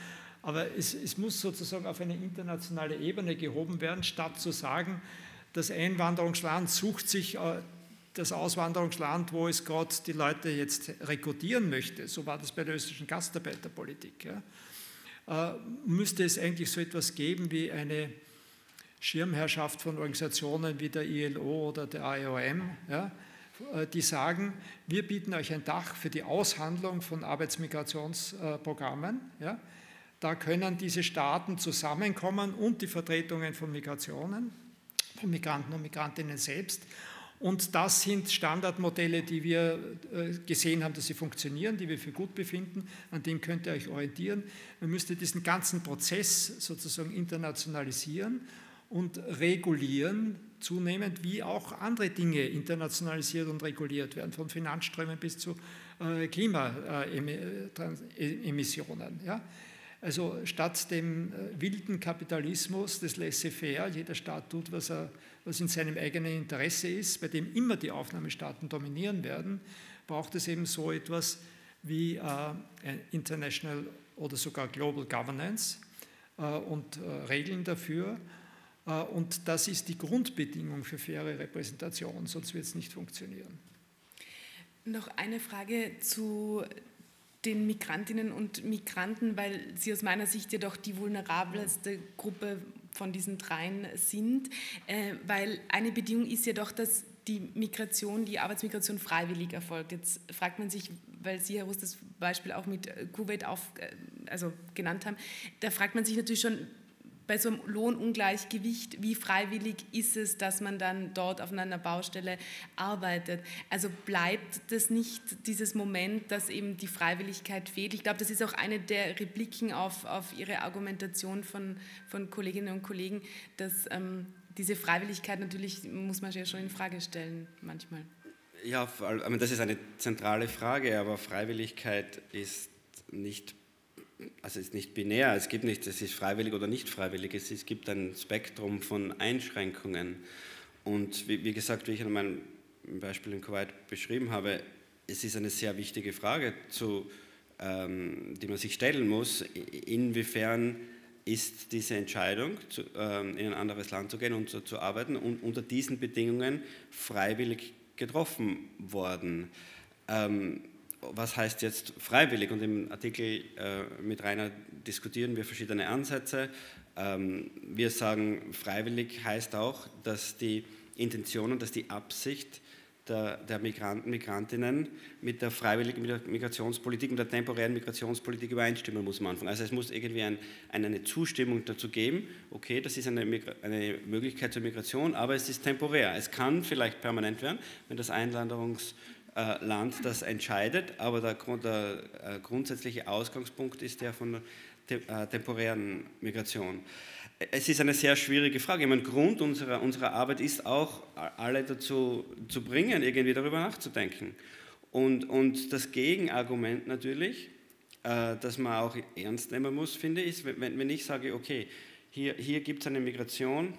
Aber es, es muss sozusagen auf eine internationale Ebene gehoben werden, statt zu sagen, das Einwanderungsland sucht sich äh, das Auswanderungsland, wo es gerade die Leute jetzt rekrutieren möchte. So war das bei der österreichischen Gastarbeiterpolitik. Ja. Äh, müsste es eigentlich so etwas geben wie eine Schirmherrschaft von Organisationen wie der ILO oder der IOM, ja, äh, die sagen, wir bieten euch ein Dach für die Aushandlung von Arbeitsmigrationsprogrammen. Ja. Da können diese Staaten zusammenkommen und die Vertretungen von Migrationen von Migranten und Migrantinnen selbst. Und das sind Standardmodelle, die wir äh, gesehen haben, dass sie funktionieren, die wir für gut befinden. An dem könnt ihr euch orientieren. Man müsste diesen ganzen Prozess sozusagen internationalisieren und regulieren, zunehmend, wie auch andere Dinge internationalisiert und reguliert werden, von Finanzströmen bis zu äh, Klimaemissionen. Ja? Also statt dem äh, wilden Kapitalismus des Laissez-faire, jeder Staat tut, was, er, was in seinem eigenen Interesse ist, bei dem immer die Aufnahmestaaten dominieren werden, braucht es eben so etwas wie äh, International oder sogar Global Governance äh, und äh, Regeln dafür. Äh, und das ist die Grundbedingung für faire Repräsentation, sonst wird es nicht funktionieren. Noch eine Frage zu den Migrantinnen und Migranten, weil sie aus meiner Sicht ja doch die vulnerabelste Gruppe von diesen dreien sind, äh, weil eine Bedingung ist ja doch, dass die Migration, die Arbeitsmigration freiwillig erfolgt. Jetzt fragt man sich, weil Sie, Herr Rust, das Beispiel auch mit Kuwait auf, äh, also genannt haben, da fragt man sich natürlich schon, bei so einem Lohnungleichgewicht, wie freiwillig ist es, dass man dann dort auf einer Baustelle arbeitet? Also bleibt das nicht dieses Moment, dass eben die Freiwilligkeit fehlt? Ich glaube, das ist auch eine der Repliken auf, auf Ihre Argumentation von, von Kolleginnen und Kollegen, dass ähm, diese Freiwilligkeit natürlich, muss man ja schon in Frage stellen manchmal. Ja, das ist eine zentrale Frage, aber Freiwilligkeit ist nicht also es ist nicht binär, es gibt nicht, es ist freiwillig oder nicht freiwillig, es, es gibt ein Spektrum von Einschränkungen. Und wie, wie gesagt, wie ich in meinem Beispiel in Kuwait beschrieben habe, es ist eine sehr wichtige Frage, zu, ähm, die man sich stellen muss, inwiefern ist diese Entscheidung, zu, ähm, in ein anderes Land zu gehen und zu, zu arbeiten, und unter diesen Bedingungen freiwillig getroffen worden. Ähm, was heißt jetzt freiwillig? Und im Artikel äh, mit Rainer diskutieren wir verschiedene Ansätze. Ähm, wir sagen, freiwillig heißt auch, dass die Intention und dass die Absicht der, der Migranten, Migrantinnen mit der freiwilligen Migrationspolitik und der temporären Migrationspolitik übereinstimmen muss am Anfang. Also es muss irgendwie ein, eine Zustimmung dazu geben, okay, das ist eine, eine Möglichkeit zur Migration, aber es ist temporär. Es kann vielleicht permanent werden, wenn das Einwanderungs- äh, Land das entscheidet, aber der, der äh, grundsätzliche Ausgangspunkt ist der von der äh, temporären Migration. Es ist eine sehr schwierige Frage. Ich meine, Grund unserer, unserer Arbeit ist auch, alle dazu zu bringen, irgendwie darüber nachzudenken. Und, und das Gegenargument natürlich, das man auch ernst nehmen muss, finde ich, wenn, wenn ich sage, okay, hier, hier gibt es eine Migration,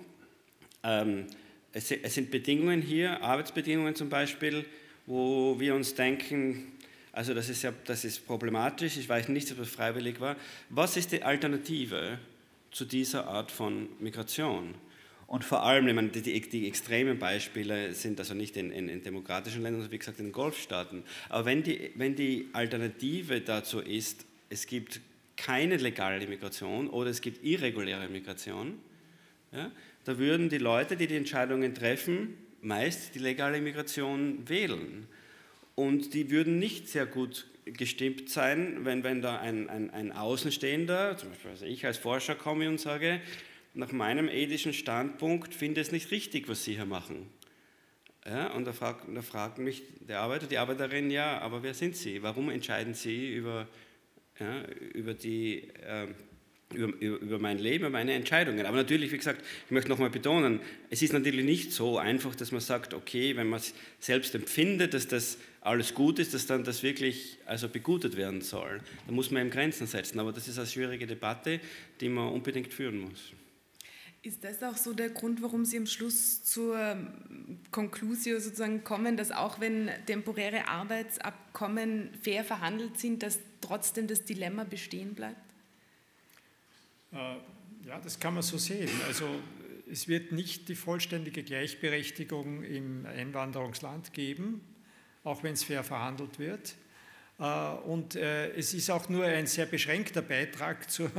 ähm, es, es sind Bedingungen hier, Arbeitsbedingungen zum Beispiel, wo wir uns denken, also das ist, ja, das ist problematisch, ich weiß nicht, ob das freiwillig war. Was ist die Alternative zu dieser Art von Migration? Und vor allem, ich meine, die, die, extremen Beispiele sind also nicht in, in, in, demokratischen Ländern, sondern wie gesagt in Golfstaaten. Aber wenn die, wenn die Alternative dazu ist, es gibt keine legale Migration oder es gibt irreguläre Migration, ja, da würden die Leute, die die Entscheidungen treffen, meist die legale Migration wählen. Und die würden nicht sehr gut gestimmt sein, wenn, wenn da ein, ein, ein Außenstehender, zum Beispiel also ich als Forscher komme und sage, nach meinem ethischen Standpunkt finde ich es nicht richtig, was Sie hier machen. Ja, und da fragt, da mich der Arbeiter, die Arbeiterin, ja, aber wer sind Sie? Warum entscheiden Sie über, ja, über die äh, über, über, mein Leben, über meine Entscheidungen. Aber natürlich, wie gesagt, ich möchte nochmal betonen, es ist natürlich nicht so einfach, dass man sagt, okay, wenn man es selbst empfindet, dass das alles gut ist, dass dann das wirklich also begutet werden soll. Da muss man eben Grenzen setzen. Aber das ist eine schwierige Debatte, die man unbedingt führen muss. Ist das auch so der Grund, warum Sie am Schluss zur Conclusio sozusagen kommen, dass auch wenn temporäre Arbeitsabkommen fair verhandelt sind, dass trotzdem das Dilemma bestehen bleibt? Äh, ja, das kann man so sehen. Also es wird nicht die vollständige Gleichberechtigung im Einwanderungsland geben, auch wenn es fair verhandelt wird. Äh, und äh, es ist auch nur ein sehr beschränkter Beitrag zur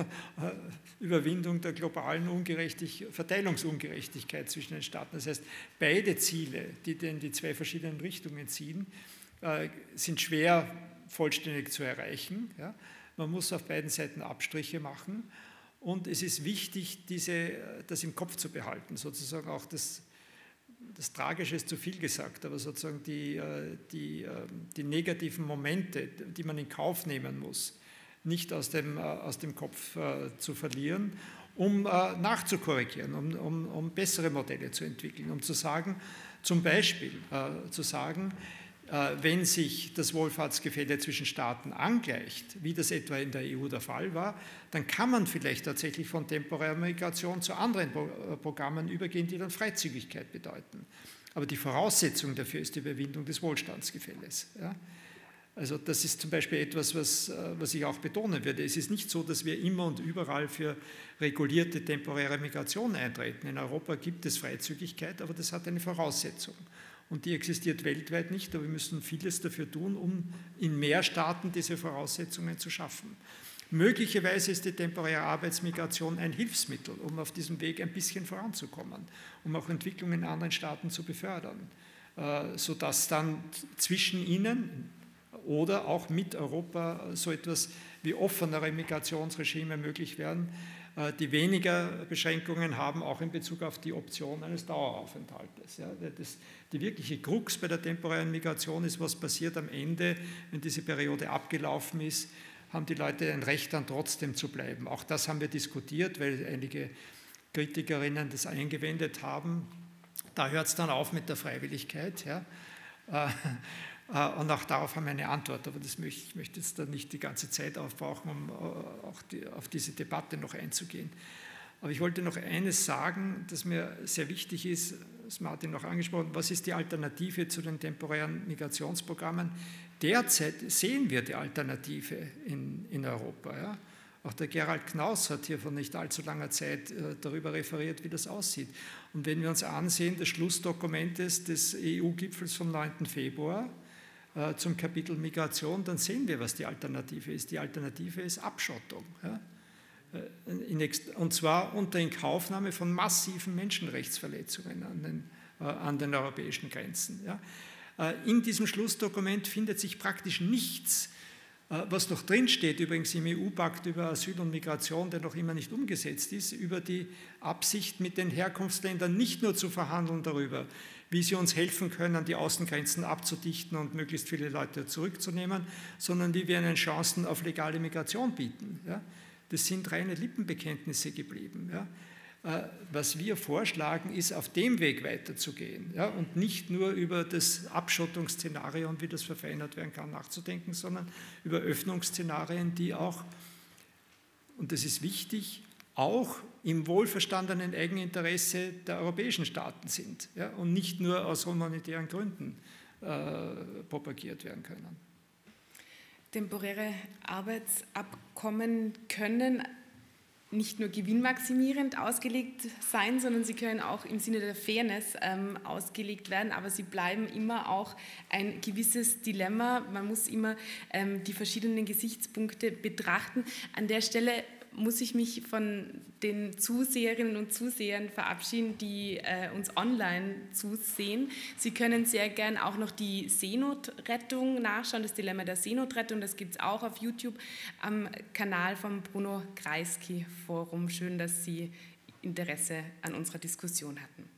Überwindung der globalen Ungerechtig Verteilungsungerechtigkeit zwischen den Staaten. Das heißt, beide Ziele, die in die zwei verschiedenen Richtungen ziehen, sind schwer vollständig zu erreichen. Man muss auf beiden Seiten Abstriche machen. Und es ist wichtig, diese, das im Kopf zu behalten, sozusagen auch das, das Tragische ist zu viel gesagt, aber sozusagen die, äh, die, ähm, die negativen Momente, die man in Kauf nehmen muss, nicht aus dem, äh, aus dem Kopf äh, zu verlieren, um nachzukorrigieren, um, um, um bessere Modelle zu entwickeln, um zu sagen, zum Beispiel zu sagen, wenn sich das Wohlfahrtsgefälle zwischen Staaten angleicht, wie das etwa in der EU der Fall war, dann kann man vielleicht tatsächlich von temporärer Migration zu anderen äh, Programmen übergehen, die dann Freizügigkeit bedeuten. Aber die Voraussetzung dafür ist die Überwindung des Wohlstandsgefälles. Ja? Also das ist zum Beispiel etwas, was, äh, was ich auch betonen würde. Es ist nicht so, dass wir immer und überall für regulierte temporäre Migration eintreten. In Europa gibt es Freizügigkeit, aber das hat eine Voraussetzung und die existiert weltweit nicht, aber wir müssen vieles dafür tun, um in mehr Staaten diese Voraussetzungen zu schaffen. Möglicherweise ist die temporäre Arbeitsmigration ein Hilfsmittel, um auf diesem Weg ein bisschen voranzukommen, um auch Entwicklungen in anderen Staaten zu befördern, äh, sodass dann zwischen ihnen oder auch mit Europa so etwas wie offenere Migrationsregime möglich werden, die weniger Beschränkungen haben, auch in Bezug auf die Option eines Daueraufenthaltes. Ja, das, die wirkliche Krux bei der temporären Migration ist, was passiert am Ende, wenn diese Periode abgelaufen ist, haben die Leute ein Recht dann trotzdem zu bleiben. Auch das haben wir diskutiert, weil einige Kritikerinnen das eingewendet haben. Da hört es dann auf mit der Freiwilligkeit. Ja. Äh, und auch darauf haben wir eine Antwort, aber das möchte, ich möchte jetzt da nicht die ganze Zeit aufbrauchen, um äh, auch die, auf diese Debatte noch einzugehen. Aber ich wollte noch eines sagen, das mir sehr wichtig ist, das Martin noch angesprochen, was ist die Alternative zu den temporären Migrationsprogrammen? Derzeit sehen wir die Alternative in, in Europa. Ja? Auch der Gerald Knaus hat hier vor nicht allzu langer Zeit äh, darüber referiert, wie das aussieht. Und wenn wir uns ansehen, das Schlussdokument des EU-Gipfels vom 9. Februar, zum Kapitel Migration, dann sehen wir, was die Alternative ist. Die Alternative ist Abschottung. Ja? Äh, und zwar unter Inkaufnahme von massiven Menschenrechtsverletzungen an den, äh, an den europäischen Grenzen. Ja? In diesem Schlussdokument findet sich praktisch nichts, was noch drinsteht, übrigens im EU-Pakt über Asyl und Migration, der noch immer nicht umgesetzt ist, über die Absicht, mit den Herkunftsländern nicht nur zu verhandeln darüber, wie sie uns helfen können, die Außengrenzen abzudichten und möglichst viele Leute zurückzunehmen, sondern wie wir ihnen Chancen auf legale Migration bieten. Ja? Das sind reine Lippenbekenntnisse geblieben. Ja? Äh, was wir vorschlagen, ist, auf dem Weg weiterzugehen ja? und nicht nur über das Abschottungsszenario und wie das verfeinert werden kann nachzudenken, sondern über Öffnungsszenarien, die auch, und das ist wichtig, auch im wohlverstandenen Eigeninteresse der europäischen Staaten sind ja, und nicht nur aus humanitären Gründen äh, propagiert werden können. Temporäre Arbeitsabkommen können nicht nur gewinnmaximierend ausgelegt sein, sondern sie können auch im Sinne der Fairness ähm, ausgelegt werden, aber sie bleiben immer auch ein gewisses Dilemma. Man muss immer ähm, die verschiedenen Gesichtspunkte betrachten. An der Stelle muss ich mich von den Zuseherinnen und Zusehern verabschieden, die äh, uns online zusehen. Sie können sehr gern auch noch die Seenotrettung nachschauen, das Dilemma der Seenotrettung. Das gibt es auch auf YouTube am Kanal vom Bruno Kreisky Forum. Schön, dass Sie Interesse an unserer Diskussion hatten.